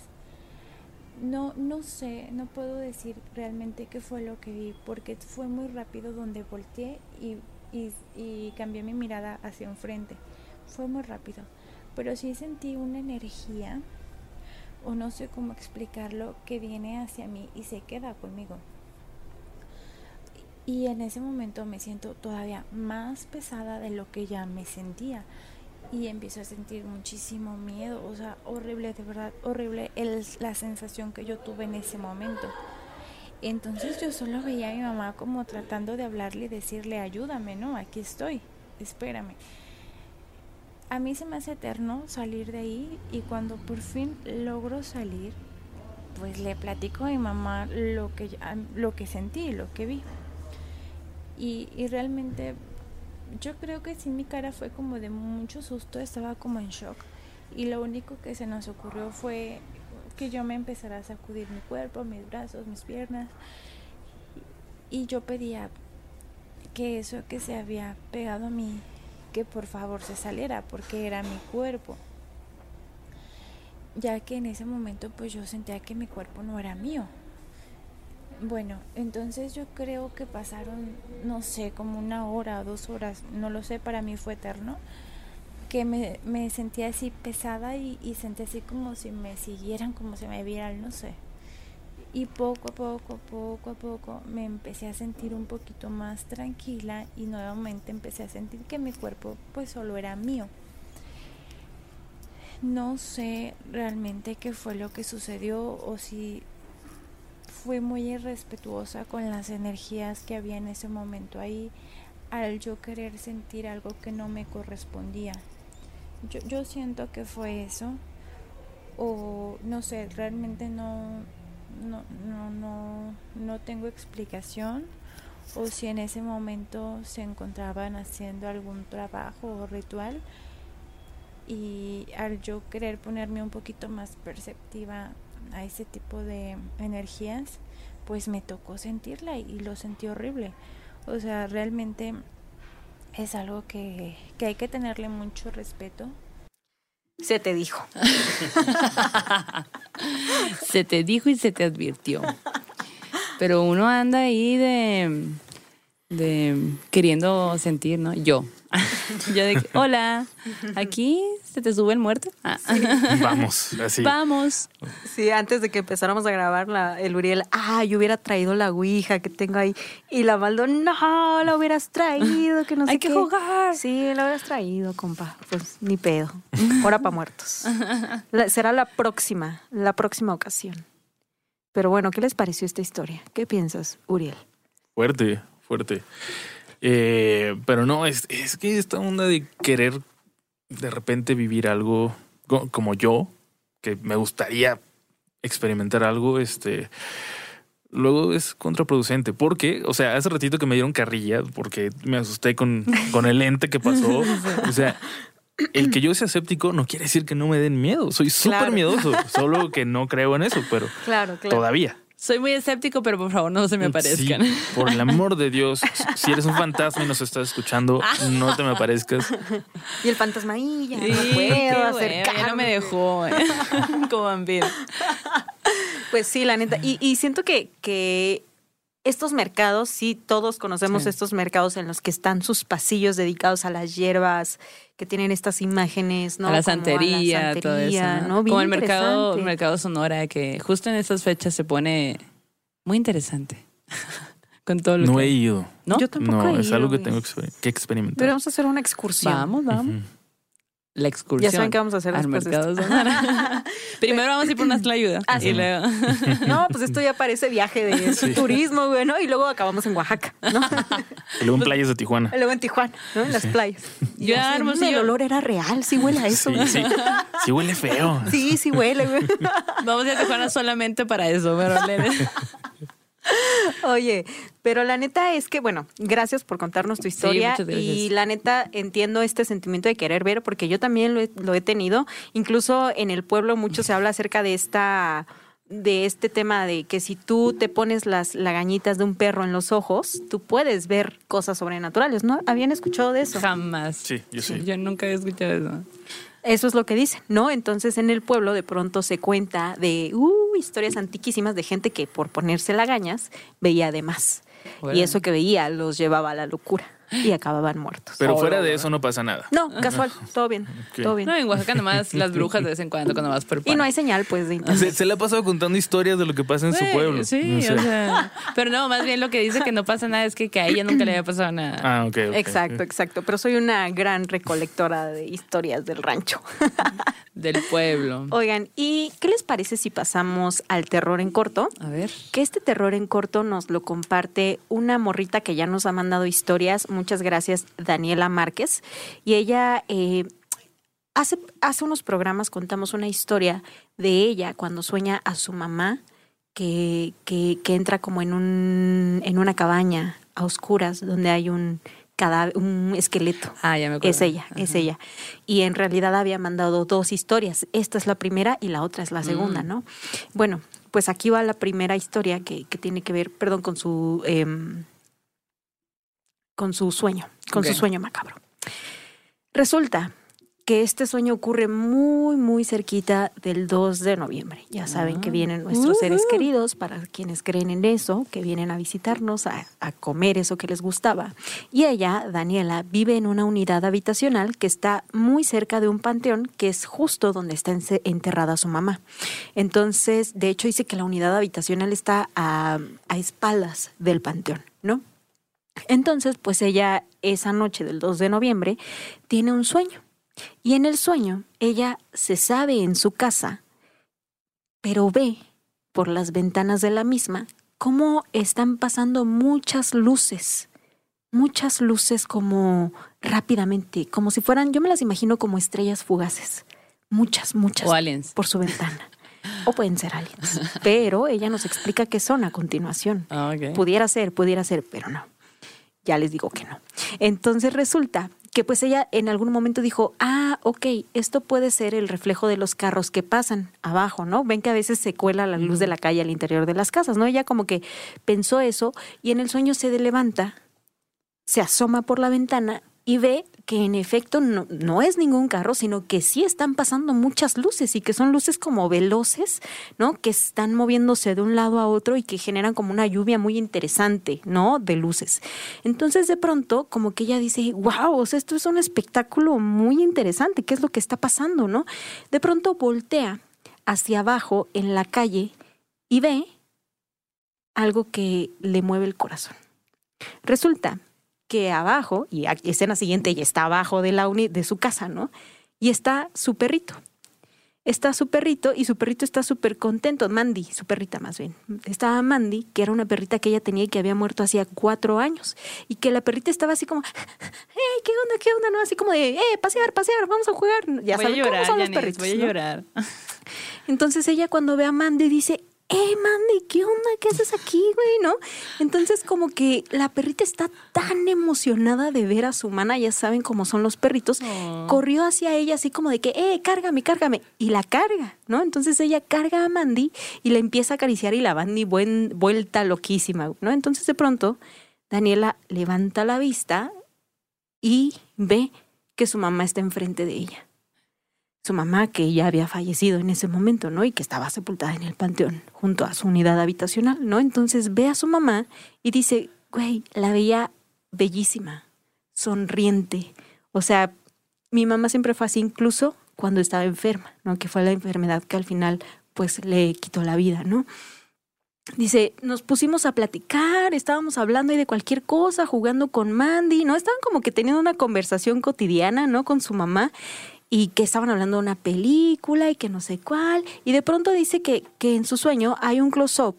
No, no sé, no puedo decir realmente qué fue lo que vi, porque fue muy rápido donde volteé y, y, y cambié mi mirada hacia enfrente. Fue muy rápido, pero sí sentí una energía, o no sé cómo explicarlo, que viene hacia mí y se queda conmigo. Y en ese momento me siento todavía más pesada de lo que ya me sentía. Y empiezo a sentir muchísimo miedo, o sea, horrible, de verdad, horrible el, la sensación que yo tuve en ese momento. Entonces yo solo veía a mi mamá como tratando de hablarle y decirle, ayúdame, ¿no? Aquí estoy, espérame. A mí se me hace eterno salir de ahí y cuando por fin logro salir, pues le platico a mi mamá lo que, lo que sentí, lo que vi. Y, y realmente yo creo que sí mi cara fue como de mucho susto, estaba como en shock. Y lo único que se nos ocurrió fue que yo me empezara a sacudir mi cuerpo, mis brazos, mis piernas. Y yo pedía que eso que se había pegado a mí, que por favor se saliera, porque era mi cuerpo. Ya que en ese momento pues yo sentía que mi cuerpo no era mío. Bueno, entonces yo creo que pasaron, no sé, como una hora o dos horas, no lo sé, para mí fue eterno, que me, me sentía así pesada y, y sentía así como si me siguieran, como si me vieran, no sé. Y poco a poco, poco a poco me empecé a sentir un poquito más tranquila y nuevamente empecé a sentir que mi cuerpo pues solo era mío. No sé realmente qué fue lo que sucedió o si fui muy irrespetuosa con las energías que había en ese momento ahí al yo querer sentir algo que no me correspondía. Yo, yo siento que fue eso o no sé, realmente no, no, no, no, no tengo explicación o si en ese momento se encontraban haciendo algún trabajo o ritual y al yo querer ponerme un poquito más perceptiva a ese tipo de energías, pues me tocó sentirla y, y lo sentí horrible. O sea, realmente es algo que, que hay que tenerle mucho respeto. Se te dijo. *laughs* Se te dijo y se te advirtió. Pero uno anda ahí de, de queriendo sentir, ¿no? Yo. *laughs* Yo de que, hola, aquí se te sube el muerto. Ah. Vamos, así. Vamos. Sí, antes de que empezáramos a grabar, la, el Uriel, ah, yo hubiera traído la ouija que tengo ahí. Y la Maldo, no, la hubieras traído, que no sé Hay que qué". jugar. Sí, la hubieras traído, compa. Pues ni pedo. Hora para muertos. La- será la próxima, la próxima ocasión. Pero bueno, ¿qué les pareció esta historia? ¿Qué piensas, Uriel? Fuerte, fuerte. Eh, pero no, es, es que esta onda de querer de repente vivir algo co- como yo, que me gustaría experimentar algo, este, luego es contraproducente. Porque, o sea, hace ratito que me dieron carrilla porque me asusté con, con el ente que pasó. *laughs* O sea, el que yo sea escéptico no quiere decir que no me den miedo. Soy súper Claro. miedoso, *laughs* solo que no creo en eso, pero Claro, claro. todavía. Soy muy escéptico, pero por favor no se me aparezcan. Sí, por el amor de Dios, *laughs* si eres un fantasma y nos estás escuchando, no te me aparezcas. Y el fantasma, "Ay, ya Sí, no qué puedo acercarme. ya no me dejó eh, *laughs* como vampiro. Pues sí, la neta. Y, y siento que, que estos mercados, sí, todos conocemos Sí. estos mercados en los que están sus pasillos dedicados a las hierbas, que tienen estas imágenes, ¿no? a la santería, todo eso. Como el mercado, el mercado Sonora, que justo en estas fechas se pone muy interesante. *laughs* Con todo lo No que. he ido. ¿No? Yo tampoco No, he es ido, algo que tengo que exper- que experimentar. Deberíamos hacer una excursión. Vamos, vamos. La excursión. Ya saben qué vamos a hacer al después de mercado Sonora. *laughs* Primero vamos a ir por unas tlayudas. Ah, sí. y luego... No, pues esto ya parece viaje de *laughs* turismo, güey, ¿no? Y luego acabamos en Oaxaca, ¿no? Y luego en playas de Tijuana. Y luego en Tijuana, ¿no? En las playas. Y Ya, Hermosillo. El olor era real, sí huele a eso. Sí, sí. Sí huele feo. Sí, sí huele, güey. Vamos a ir a Tijuana solamente para eso, pero le- *laughs* *laughs* Oye, pero la neta es que, bueno, gracias por contarnos tu historia. y la neta entiendo este sentimiento de querer ver, porque yo también lo he, lo he tenido. Incluso en el pueblo mucho se habla acerca de esta de este tema de que si tú te pones las lagañitas de un perro en los ojos, tú puedes ver cosas sobrenaturales, ¿no? ¿Habían escuchado de eso? jamás. Sí, yo sí. Yo nunca había escuchado eso. Eso es lo que dicen, ¿no? Entonces en el pueblo de pronto se cuenta de uh, historias antiquísimas de gente que por ponerse lagañas veía de más. Y eso que veía los llevaba a la locura y acababan muertos. Pero fuera de eso no pasa nada. No, casual, todo bien, todo bien. No, en Oaxaca nomás *laughs* las brujas de vez en cuando cuando vas por Y no hay señal, pues, de Se, internet. se le ha pasado contando historias de lo que pasa en su pueblo. Sí, No sé. o sea. Pero no, más bien lo que dice que no pasa nada es que, que a ella nunca le había pasado nada. Ah, ok. ok. Exacto, exacto. Pero soy una gran recolectora de historias del rancho. *laughs* Del pueblo. Oigan, ¿y qué les parece si pasamos al terror en corto? A ver. que este terror en corto nos lo comparte una morrita que ya nos ha mandado historias. Muchas gracias, Daniela Márquez. Y ella eh, hace, hace unos programas contamos una historia de ella cuando sueña a su mamá que, que, que entra como en, un, en una cabaña a oscuras donde hay un cadáver, un esqueleto. Ah, ya me acuerdo. Es ella, es ella. Y en realidad había mandado dos historias. Esta es la primera y la otra es la segunda, Mm. ¿no? Bueno, pues aquí va la primera historia que, que tiene que ver, perdón, con su em, con su sueño, con su sueño macabro. Resulta que este sueño ocurre muy, muy cerquita del 2 de noviembre. Ya saben Ah. que vienen nuestros seres queridos, para quienes creen en eso, que vienen a visitarnos, a, a comer eso que les gustaba. Y ella, Daniela, vive en una unidad habitacional que está muy cerca de un panteón, que es justo donde está enterrada su mamá. Entonces, de hecho, dice que la unidad habitacional está a, a espaldas del panteón, ¿no? Entonces, pues ella esa noche del 2 de noviembre tiene un sueño. Y en el sueño ella se sabe en su casa, pero ve por las ventanas de la misma cómo están pasando muchas luces, muchas luces como rápidamente, como si fueran, yo me las imagino como estrellas fugaces, muchas, muchas O aliens. por su ventana. *laughs* O pueden ser aliens. Pero ella nos explica qué son a continuación. Ah, ok. Pudiera ser, pudiera ser, pero no. Ya les digo que no. Entonces resulta que pues ella en algún momento dijo, ah, ok, esto puede ser el reflejo de los carros que pasan abajo, ¿no? Ven que a veces se cuela la luz de la calle al interior de las casas, ¿no? Ella como que pensó eso y en el sueño se levanta, se asoma por la ventana y ve que en efecto no, no es ningún carro, sino que sí están pasando muchas luces y que son luces como veloces, ¿no? Que están moviéndose de un lado a otro y que generan como una lluvia muy interesante, ¿no? De luces. Entonces de pronto como que ella dice, wow, o sea, esto es un espectáculo muy interesante, ¿qué es lo que está pasando, ¿no? De pronto voltea hacia abajo en la calle y ve algo que le mueve el corazón. Resulta que abajo, y a- escena siguiente, ella está abajo de, la uni- de su casa, ¿no? Y está su perrito. Está su perrito y su perrito está súper contento. Mandy, su perrita más bien. Estaba Mandy, que era una perrita que ella tenía y que había muerto hacía cuatro años. Y que la perrita estaba así como, ¡eh, qué onda, qué onda! ¿No? Así como de, ¡eh, pasear, pasear, vamos a jugar! Ya voy a saben llorar, cómo son los perritos. voy a ¿no? llorar. *laughs* Entonces ella cuando ve a Mandy dice, ¡eh, Mandy, qué onda! ¿Qué haces aquí, güey? ¿No? Entonces como que la perrita está tan emocionada de ver a su mana, ya saben cómo son los perritos, Oh. corrió hacia ella así como de que, ¡eh, cárgame, cárgame! Y la carga, ¿no? Entonces ella carga a Mandy y la empieza a acariciar y la Mandy buen, vuelta loquísima, ¿no? Entonces de pronto Daniela levanta la vista y ve que su mamá está enfrente de ella su mamá que ya había fallecido en ese momento, ¿no? Y que estaba sepultada en el panteón junto a su unidad habitacional, ¿no? Entonces ve a su mamá y dice, güey, la veía bellísima, sonriente. O sea, mi mamá siempre fue así incluso cuando estaba enferma, ¿no? Que fue la enfermedad que al final pues le quitó la vida, ¿no? Dice, nos pusimos a platicar, estábamos hablando ahí de cualquier cosa, jugando con Mandy, ¿no? Estaban como que teniendo una conversación cotidiana, ¿no? Con su mamá. Y que estaban hablando de una película y que no sé cuál, y de pronto dice que, que en su sueño hay un close-up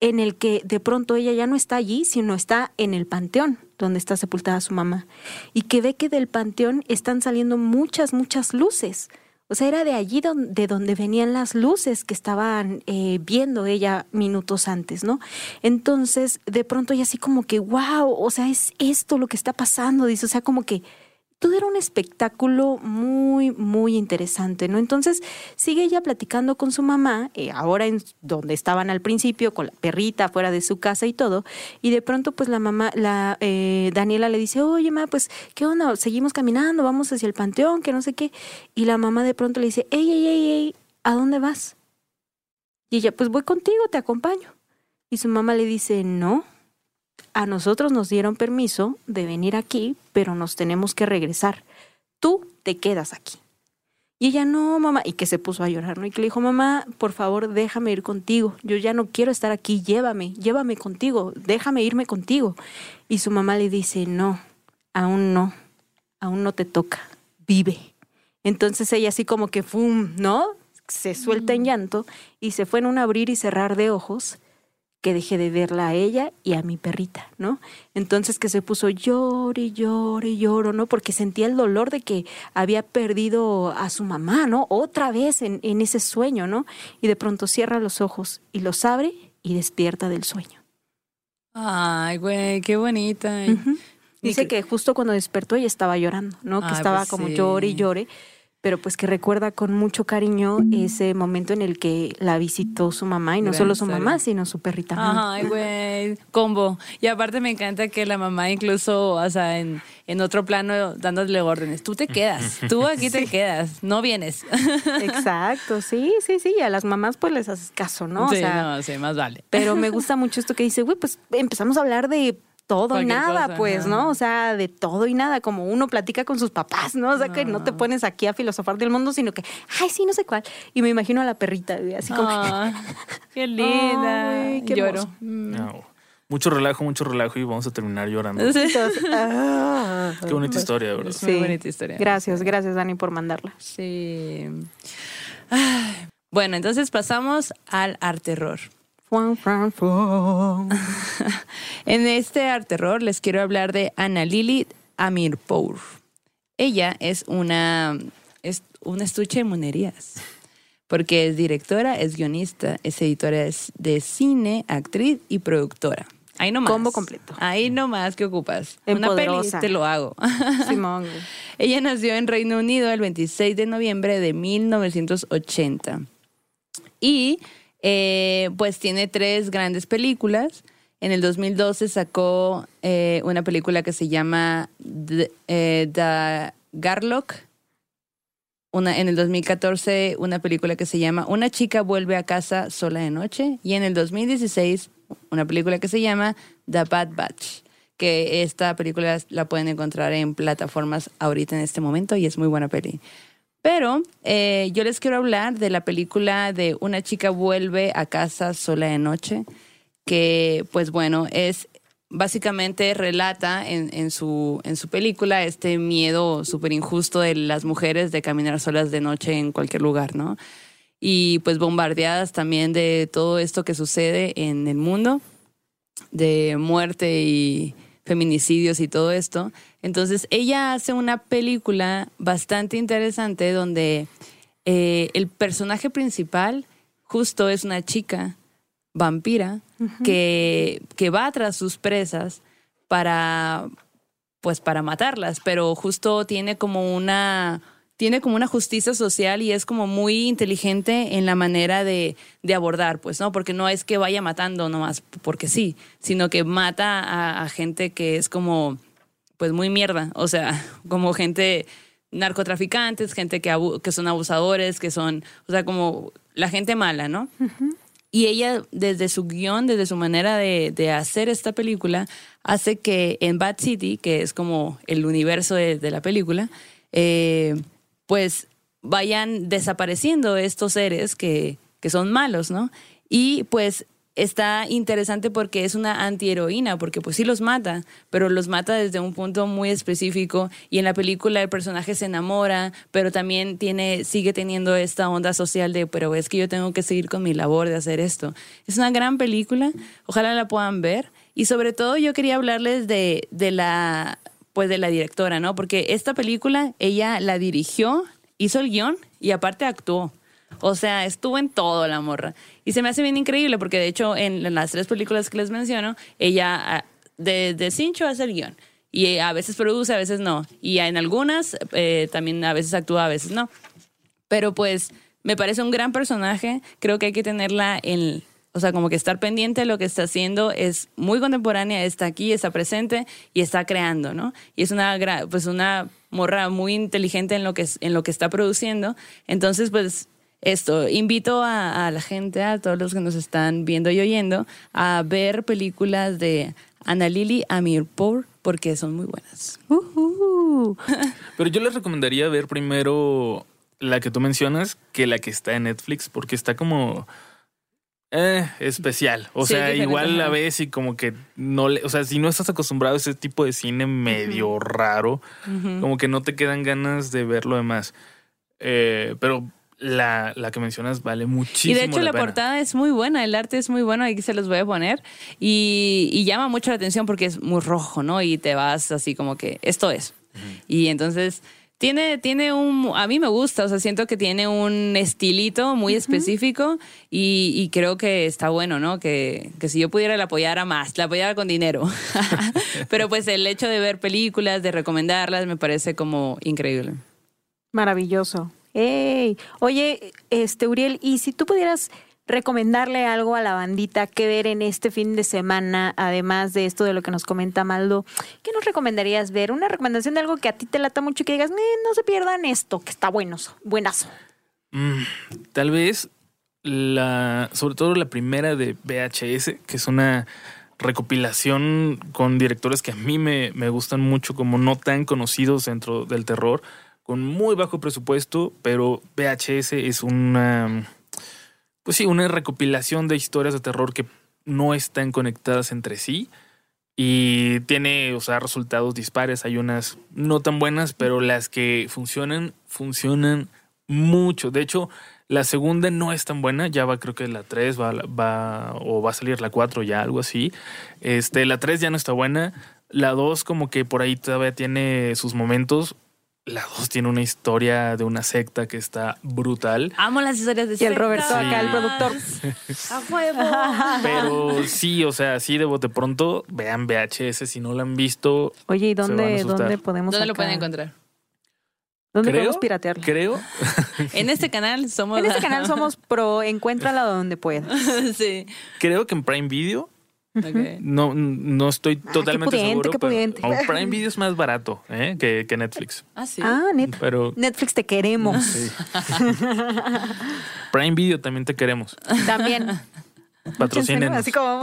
en el que de pronto ella ya no está allí, sino está en el panteón donde está sepultada su mamá, y que ve que del panteón están saliendo muchas, muchas luces. O sea, era de allí de donde venían las luces que estaban eh, viendo ella minutos antes, ¿no? Entonces, de pronto ella así como que, wow, o sea, es esto lo que está pasando, dice, o sea, como que todo era un espectáculo muy, muy interesante, ¿no? Entonces sigue ella platicando con su mamá, eh, ahora en donde estaban al principio, con la perrita fuera de su casa y todo, y de pronto pues la mamá, la eh, Daniela le dice, oye, mamá, pues, ¿qué onda? Seguimos caminando, vamos hacia el panteón, que no sé qué, y la mamá de pronto le dice, ey, ey, ey, ey, ¿a dónde vas? Y ella, pues voy contigo, te acompaño. Y su mamá le dice, no, a nosotros nos dieron permiso de venir aquí, pero nos tenemos que regresar. Tú te quedas aquí. Y ella, no, mamá, y que se puso a llorar, ¿no? Y que le dijo, mamá, por favor, déjame ir contigo. Yo ya no quiero estar aquí, llévame, llévame contigo, déjame irme contigo. Y su mamá le dice, no, aún no, aún no te toca, vive. Entonces ella así como que, ¡fum! ¿no? Se suelta en llanto y se fue en un abrir y cerrar de ojos que dejé de verla a ella y a mi perrita, ¿no? Entonces que se puso llore, llore, lloro, ¿no? Porque sentía el dolor de que había perdido a su mamá, ¿no? Otra vez en, en ese sueño, ¿no? Y de pronto cierra los ojos y los abre y despierta del sueño. Ay, güey, qué bonita. Dice que justo cuando despertó ella estaba llorando, ¿no? Que estaba pues como sí. llore y llore pero pues que recuerda con mucho cariño ese momento en el que la visitó su mamá y no Gran solo su historia. mamá, sino su perrita. Ay, güey, combo. Y aparte me encanta que la mamá incluso, o sea, en, en otro plano dándole órdenes. Tú te quedas, tú aquí te quedas, no vienes. *laughs* Exacto, sí, sí, sí, y a las mamás pues les haces caso, ¿no? sí, o sea, no, sí, más vale. pero me gusta mucho esto que dice, güey, pues empezamos a hablar de todo y nada, cosa, pues. ¿no? O sea, de todo y nada, como uno platica con sus papás, ¿no? O sea, que no te pones aquí a filosofar del mundo, sino que, ay, sí, no sé cuál. Y me imagino a la perrita, así como... Ah, *laughs* qué linda. Qué Lloro. Mm. No. Mucho relajo, mucho relajo y vamos a terminar llorando. Sí. *laughs* Ah. Qué bonita historia, ¿verdad? Muy bonita historia. Gracias, gracias, Dani, por mandarla. Sí. Ay. Bueno, entonces pasamos al art terror. Fuan, fuan. *laughs* En este art terror les quiero hablar de Ana Lili Amirpour. Ella es una, es un estuche de monerías. Porque es directora, es guionista, es editora de cine, actriz y productora. Ahí nomás. Combo completo. Ahí nomás que ocupas. Una peli, Empoderosa. te lo hago. *laughs* Simón. Ella nació en Reino Unido el 26 de noviembre de 1980. Y eh, pues tiene tres grandes películas. En el 2012 sacó eh, una película que se llama The, eh, The Garlock. Una, en el 2014 una película que se llama Una chica vuelve a casa sola de noche. Y en el 2016 una película que se llama The Bad Batch. Que esta película la pueden encontrar en plataformas ahorita en este momento y es muy buena peli. Pero eh, yo les quiero hablar de la película de Una chica vuelve a casa sola de noche, que pues bueno, es básicamente relata en, su, en su película este miedo súper injusto de las mujeres de caminar solas de noche en cualquier lugar, ¿no? Y pues bombardeadas también de todo esto que sucede en el mundo, de muerte y feminicidios y todo esto. Entonces ella hace una película bastante interesante donde eh, el personaje principal justo es una chica vampira que, que va tras sus presas para pues para matarlas, pero justo tiene como una tiene como una justicia social y es como muy inteligente en la manera de, de abordar, pues, ¿no? Porque no es que vaya matando nomás porque sí, sino que mata a, a gente que es como, pues, muy mierda. O sea, *laughs* como gente narcotraficantes, gente que, abu- que son abusadores, que son, o sea, como la gente mala, ¿no? Y ella, desde su guion, desde su manera de, de hacer esta película, hace que en Bad City, que es como el universo de, de la película, eh, pues vayan desapareciendo estos seres que, que son malos, ¿no? Y pues está interesante porque es una antiheroína, porque pues sí los mata, pero los mata desde un punto muy específico y en la película el personaje se enamora, pero también tiene, sigue teniendo esta onda social de, pero es que yo tengo que seguir con mi labor de hacer esto. Es una gran película, ojalá la puedan ver y sobre todo yo quería hablarles de, de la, pues de la directora, ¿no? Porque esta película ella la dirigió, hizo el guion y aparte actuó. O sea, estuvo en todo la morra. Y se me hace bien increíble porque de hecho en, las tres películas que les menciono, ella ah, de, Cincho hace el guion. Y a veces produce, a veces no. Y en algunas eh, también a veces actúa, a veces no. Pero pues me parece un gran personaje. Creo que hay que tenerla en... O sea, como que estar pendiente de lo que está haciendo es muy contemporánea, está aquí, está presente y está creando, ¿no? Y es una, pues una morra muy inteligente en lo que, en lo que está produciendo. Entonces, pues esto, invito a, la gente, a todos los que nos están viendo y oyendo, a ver películas de Ana Lili Amirpour porque son muy buenas. *laughs* Pero yo les recomendaría ver primero la que tú mencionas que la que está en Netflix, porque está como eh, especial. O sea, igual la ves y como que no le, o sea, si no estás acostumbrado a ese tipo de cine medio raro, como que no te quedan ganas de ver lo demás. Eh, pero la, la, que mencionas vale muchísimo. Y de hecho la, portada es muy buena, el arte es muy bueno, aquí se los voy a poner. Y, llama mucho la atención porque es muy rojo, ¿no? Y te vas así como que esto es. Y entonces tiene, tiene un, a mí me gusta, o sea, siento que tiene un estilito muy específico y, creo que está bueno, ¿no? Que, que si yo pudiera la apoyara más, la apoyara con dinero. *laughs* Pero pues el hecho de ver películas, de recomendarlas, me parece como increíble. Maravilloso. Hey, oye, este Uriel, y si tú pudieras recomendarle algo a la bandita que ver en este fin de semana, además de esto de lo que nos comenta Maldo, ¿qué nos recomendarías ver? Una recomendación de algo que a ti te lata mucho y que digas, no se pierdan esto, que está bueno, buenazo. Mm, tal vez la, sobre todo la primera de VHS, que es una recopilación con directores que a mí me, me gustan mucho, como no tan conocidos dentro del terror con muy bajo presupuesto, pero VHS es una, pues sí, una recopilación de historias de terror que no están conectadas entre sí y tiene, o sea, resultados dispares. Hay unas no tan buenas, pero las que funcionan, funcionan mucho. De hecho, la segunda no es tan buena, ya va, creo que la 3 va, va o va a salir la 4 ya, algo así. Este, la 3 ya no está buena. La 2 como que por ahí todavía tiene sus momentos, la 2 tiene una historia de una secta que está brutal. Amo las historias de Y el Roberto acá, el productor. A huevo. Pero sí, o sea, sí de bote pronto, vean VHS si no lo han visto. Oye, ¿y dónde, dónde podemos ¿Dónde lo pueden encontrar? ¿Dónde podemos piratearlo? Creo. *laughs* en este canal somos. En este canal somos pro, encuéntrala donde puedas. *laughs* sí. Creo que en Prime Video no, no estoy ah, totalmente seguro. pero Prime Video es más barato ¿eh? que, que, Netflix. Ah, sí. Ah, pero, Netflix te queremos. *laughs* Prime Video también te queremos. También. Patrocinen. Así como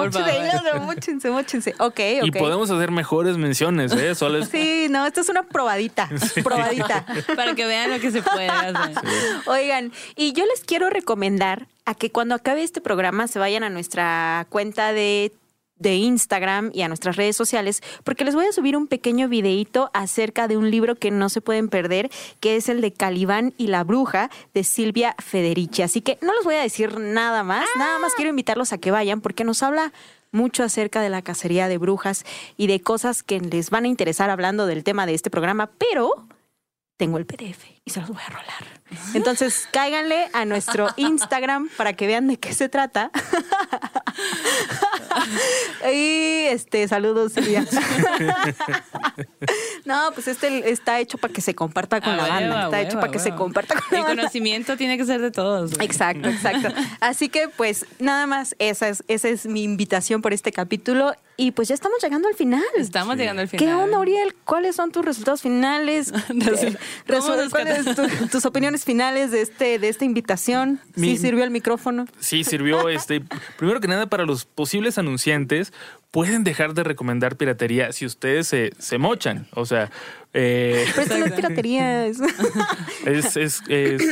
muchense, muchense. Ok, ok. Y podemos hacer mejores menciones, ¿eh? Solo Sí, no, esto es una probadita. *laughs* Probadita. Para que vean lo que se puede hacer. Oigan, y yo les quiero recomendar a que cuando acabe este programa se vayan a nuestra cuenta de de Instagram y a nuestras redes sociales, porque les voy a subir un pequeño videíto acerca de un libro que no se pueden perder, que es el de Calibán y la bruja de Silvia Federici. Así que no les voy a decir nada más, nada más quiero invitarlos a que vayan porque nos habla mucho acerca de la cacería de brujas y de cosas que les van a interesar hablando del tema de este programa, pero tengo el PDF y se los voy a rolar. *laughs* Entonces, cáiganle a nuestro Instagram para que vean de qué se trata. *laughs* y este, saludos, Silvia. *laughs* no, pues este está hecho para que se comparta con la banda. Está hecho para que se comparta con la El conocimiento tiene que ser de todos. Exacto, exacto. Así que, pues, nada más, esa es, esa es mi invitación por este capítulo. Y pues ya estamos llegando al final. Estamos llegando al final. ¿Qué onda, Uriel? ¿Cuáles son tus resultados finales? ¿Cuáles tus opiniones finales de este de esta invitación? ¿Sí sirvió el micrófono? Sí, sirvió. este Primero que nada, para los posibles anunciantes, pueden dejar de recomendar piratería si ustedes se, se mochan. O sea... Eh, Pero esto no es piratería. Es, *laughs* es,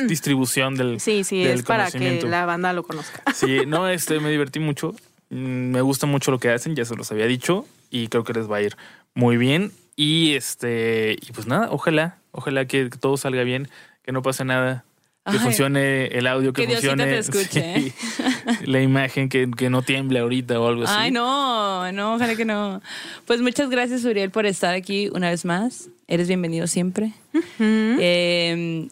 distribución del Sí, sí, es para que la banda lo conozca. Sí, no, este, me divertí mucho Mm, Me gusta mucho lo que hacen, ya se los había dicho, y creo que les va a ir muy bien. Y este, y pues nada, ojalá, ojalá que todo salga bien, que no pase nada, que Ay. funcione el audio, que, Que funcione te *laughs* escuche, sí, la imagen, que, que no tiemble ahorita o algo así. Ay, no, no, ojalá que no. Pues muchas gracias, Uriel, por estar aquí una vez más. Eres bienvenido siempre. Eh,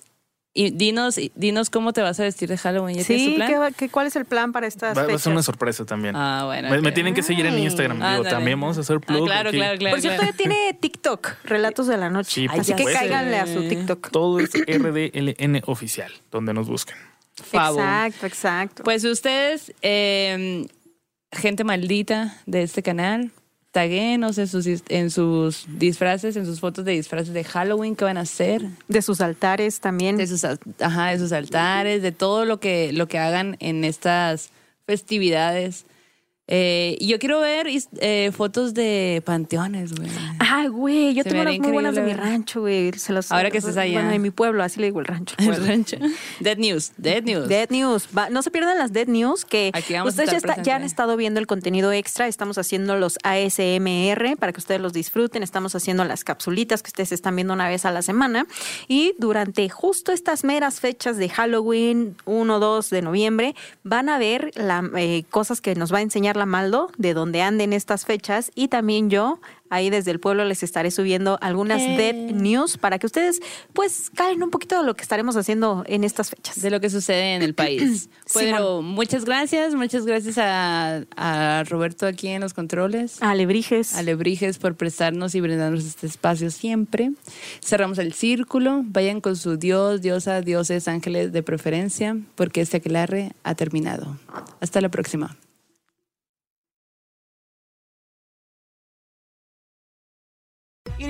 y dinos, dinos cómo te vas a vestir de Halloween. ¿Ya tu Sí, plan? ¿qué ¿cuál es el plan para estas Va, va a ser una sorpresa también. Ah, bueno. me, tienen que seguir en Instagram. Digo, Ándale. también vamos a hacer Ah, plug. claro, aquí. claro, claro. Por cierto, claro. ya tiene TikTok, Relatos de la Noche. Sí, Así que supuesto. cáiganle a su TikTok. Todo es RDLN oficial, donde nos busquen. Favo. Exacto, exacto. Pues ustedes, eh, gente maldita de este canal, taguenos en sus, en sus disfraces, en sus fotos de disfraces de Halloween que van a hacer, de sus altares también. de sus, ajá, de sus altares, de todo lo que, lo que hagan en estas festividades. Eh, y yo quiero ver eh, fotos de panteones, güey. Ah, güey, yo Se tengo unas muy buenas de mi rancho, güey. Se las- Ahora que estés allá. Bueno, de mi pueblo, así le digo el rancho. *laughs* El pueblo. rancho. Dead News, Dead News. Dead News. Va- no se pierdan las Dead News que ustedes ya, estar está- ya han estado viendo el contenido extra. Estamos haciendo los ASMR para que ustedes los disfruten. Estamos haciendo las capsulitas que ustedes están viendo una vez a la semana. Y durante justo estas meras fechas de Halloween, 1, 2 de noviembre, van a ver la, eh, cosas que nos va a enseñar la Maldo de donde anden estas fechas. Y también yo. Ahí desde el pueblo les estaré subiendo algunas Eh. Dead News para que ustedes pues caen un poquito de lo que estaremos haciendo en estas fechas. de lo que sucede en el *clears throat* país. Sí, Pero muchas gracias, muchas gracias a, a Roberto aquí en los controles. Alebrijes. A Lebrijes por prestarnos y brindarnos este espacio siempre. Cerramos el círculo. Vayan con su Dios, diosa, dioses, ángeles de preferencia, porque este aquelarre ha terminado. Hasta la próxima.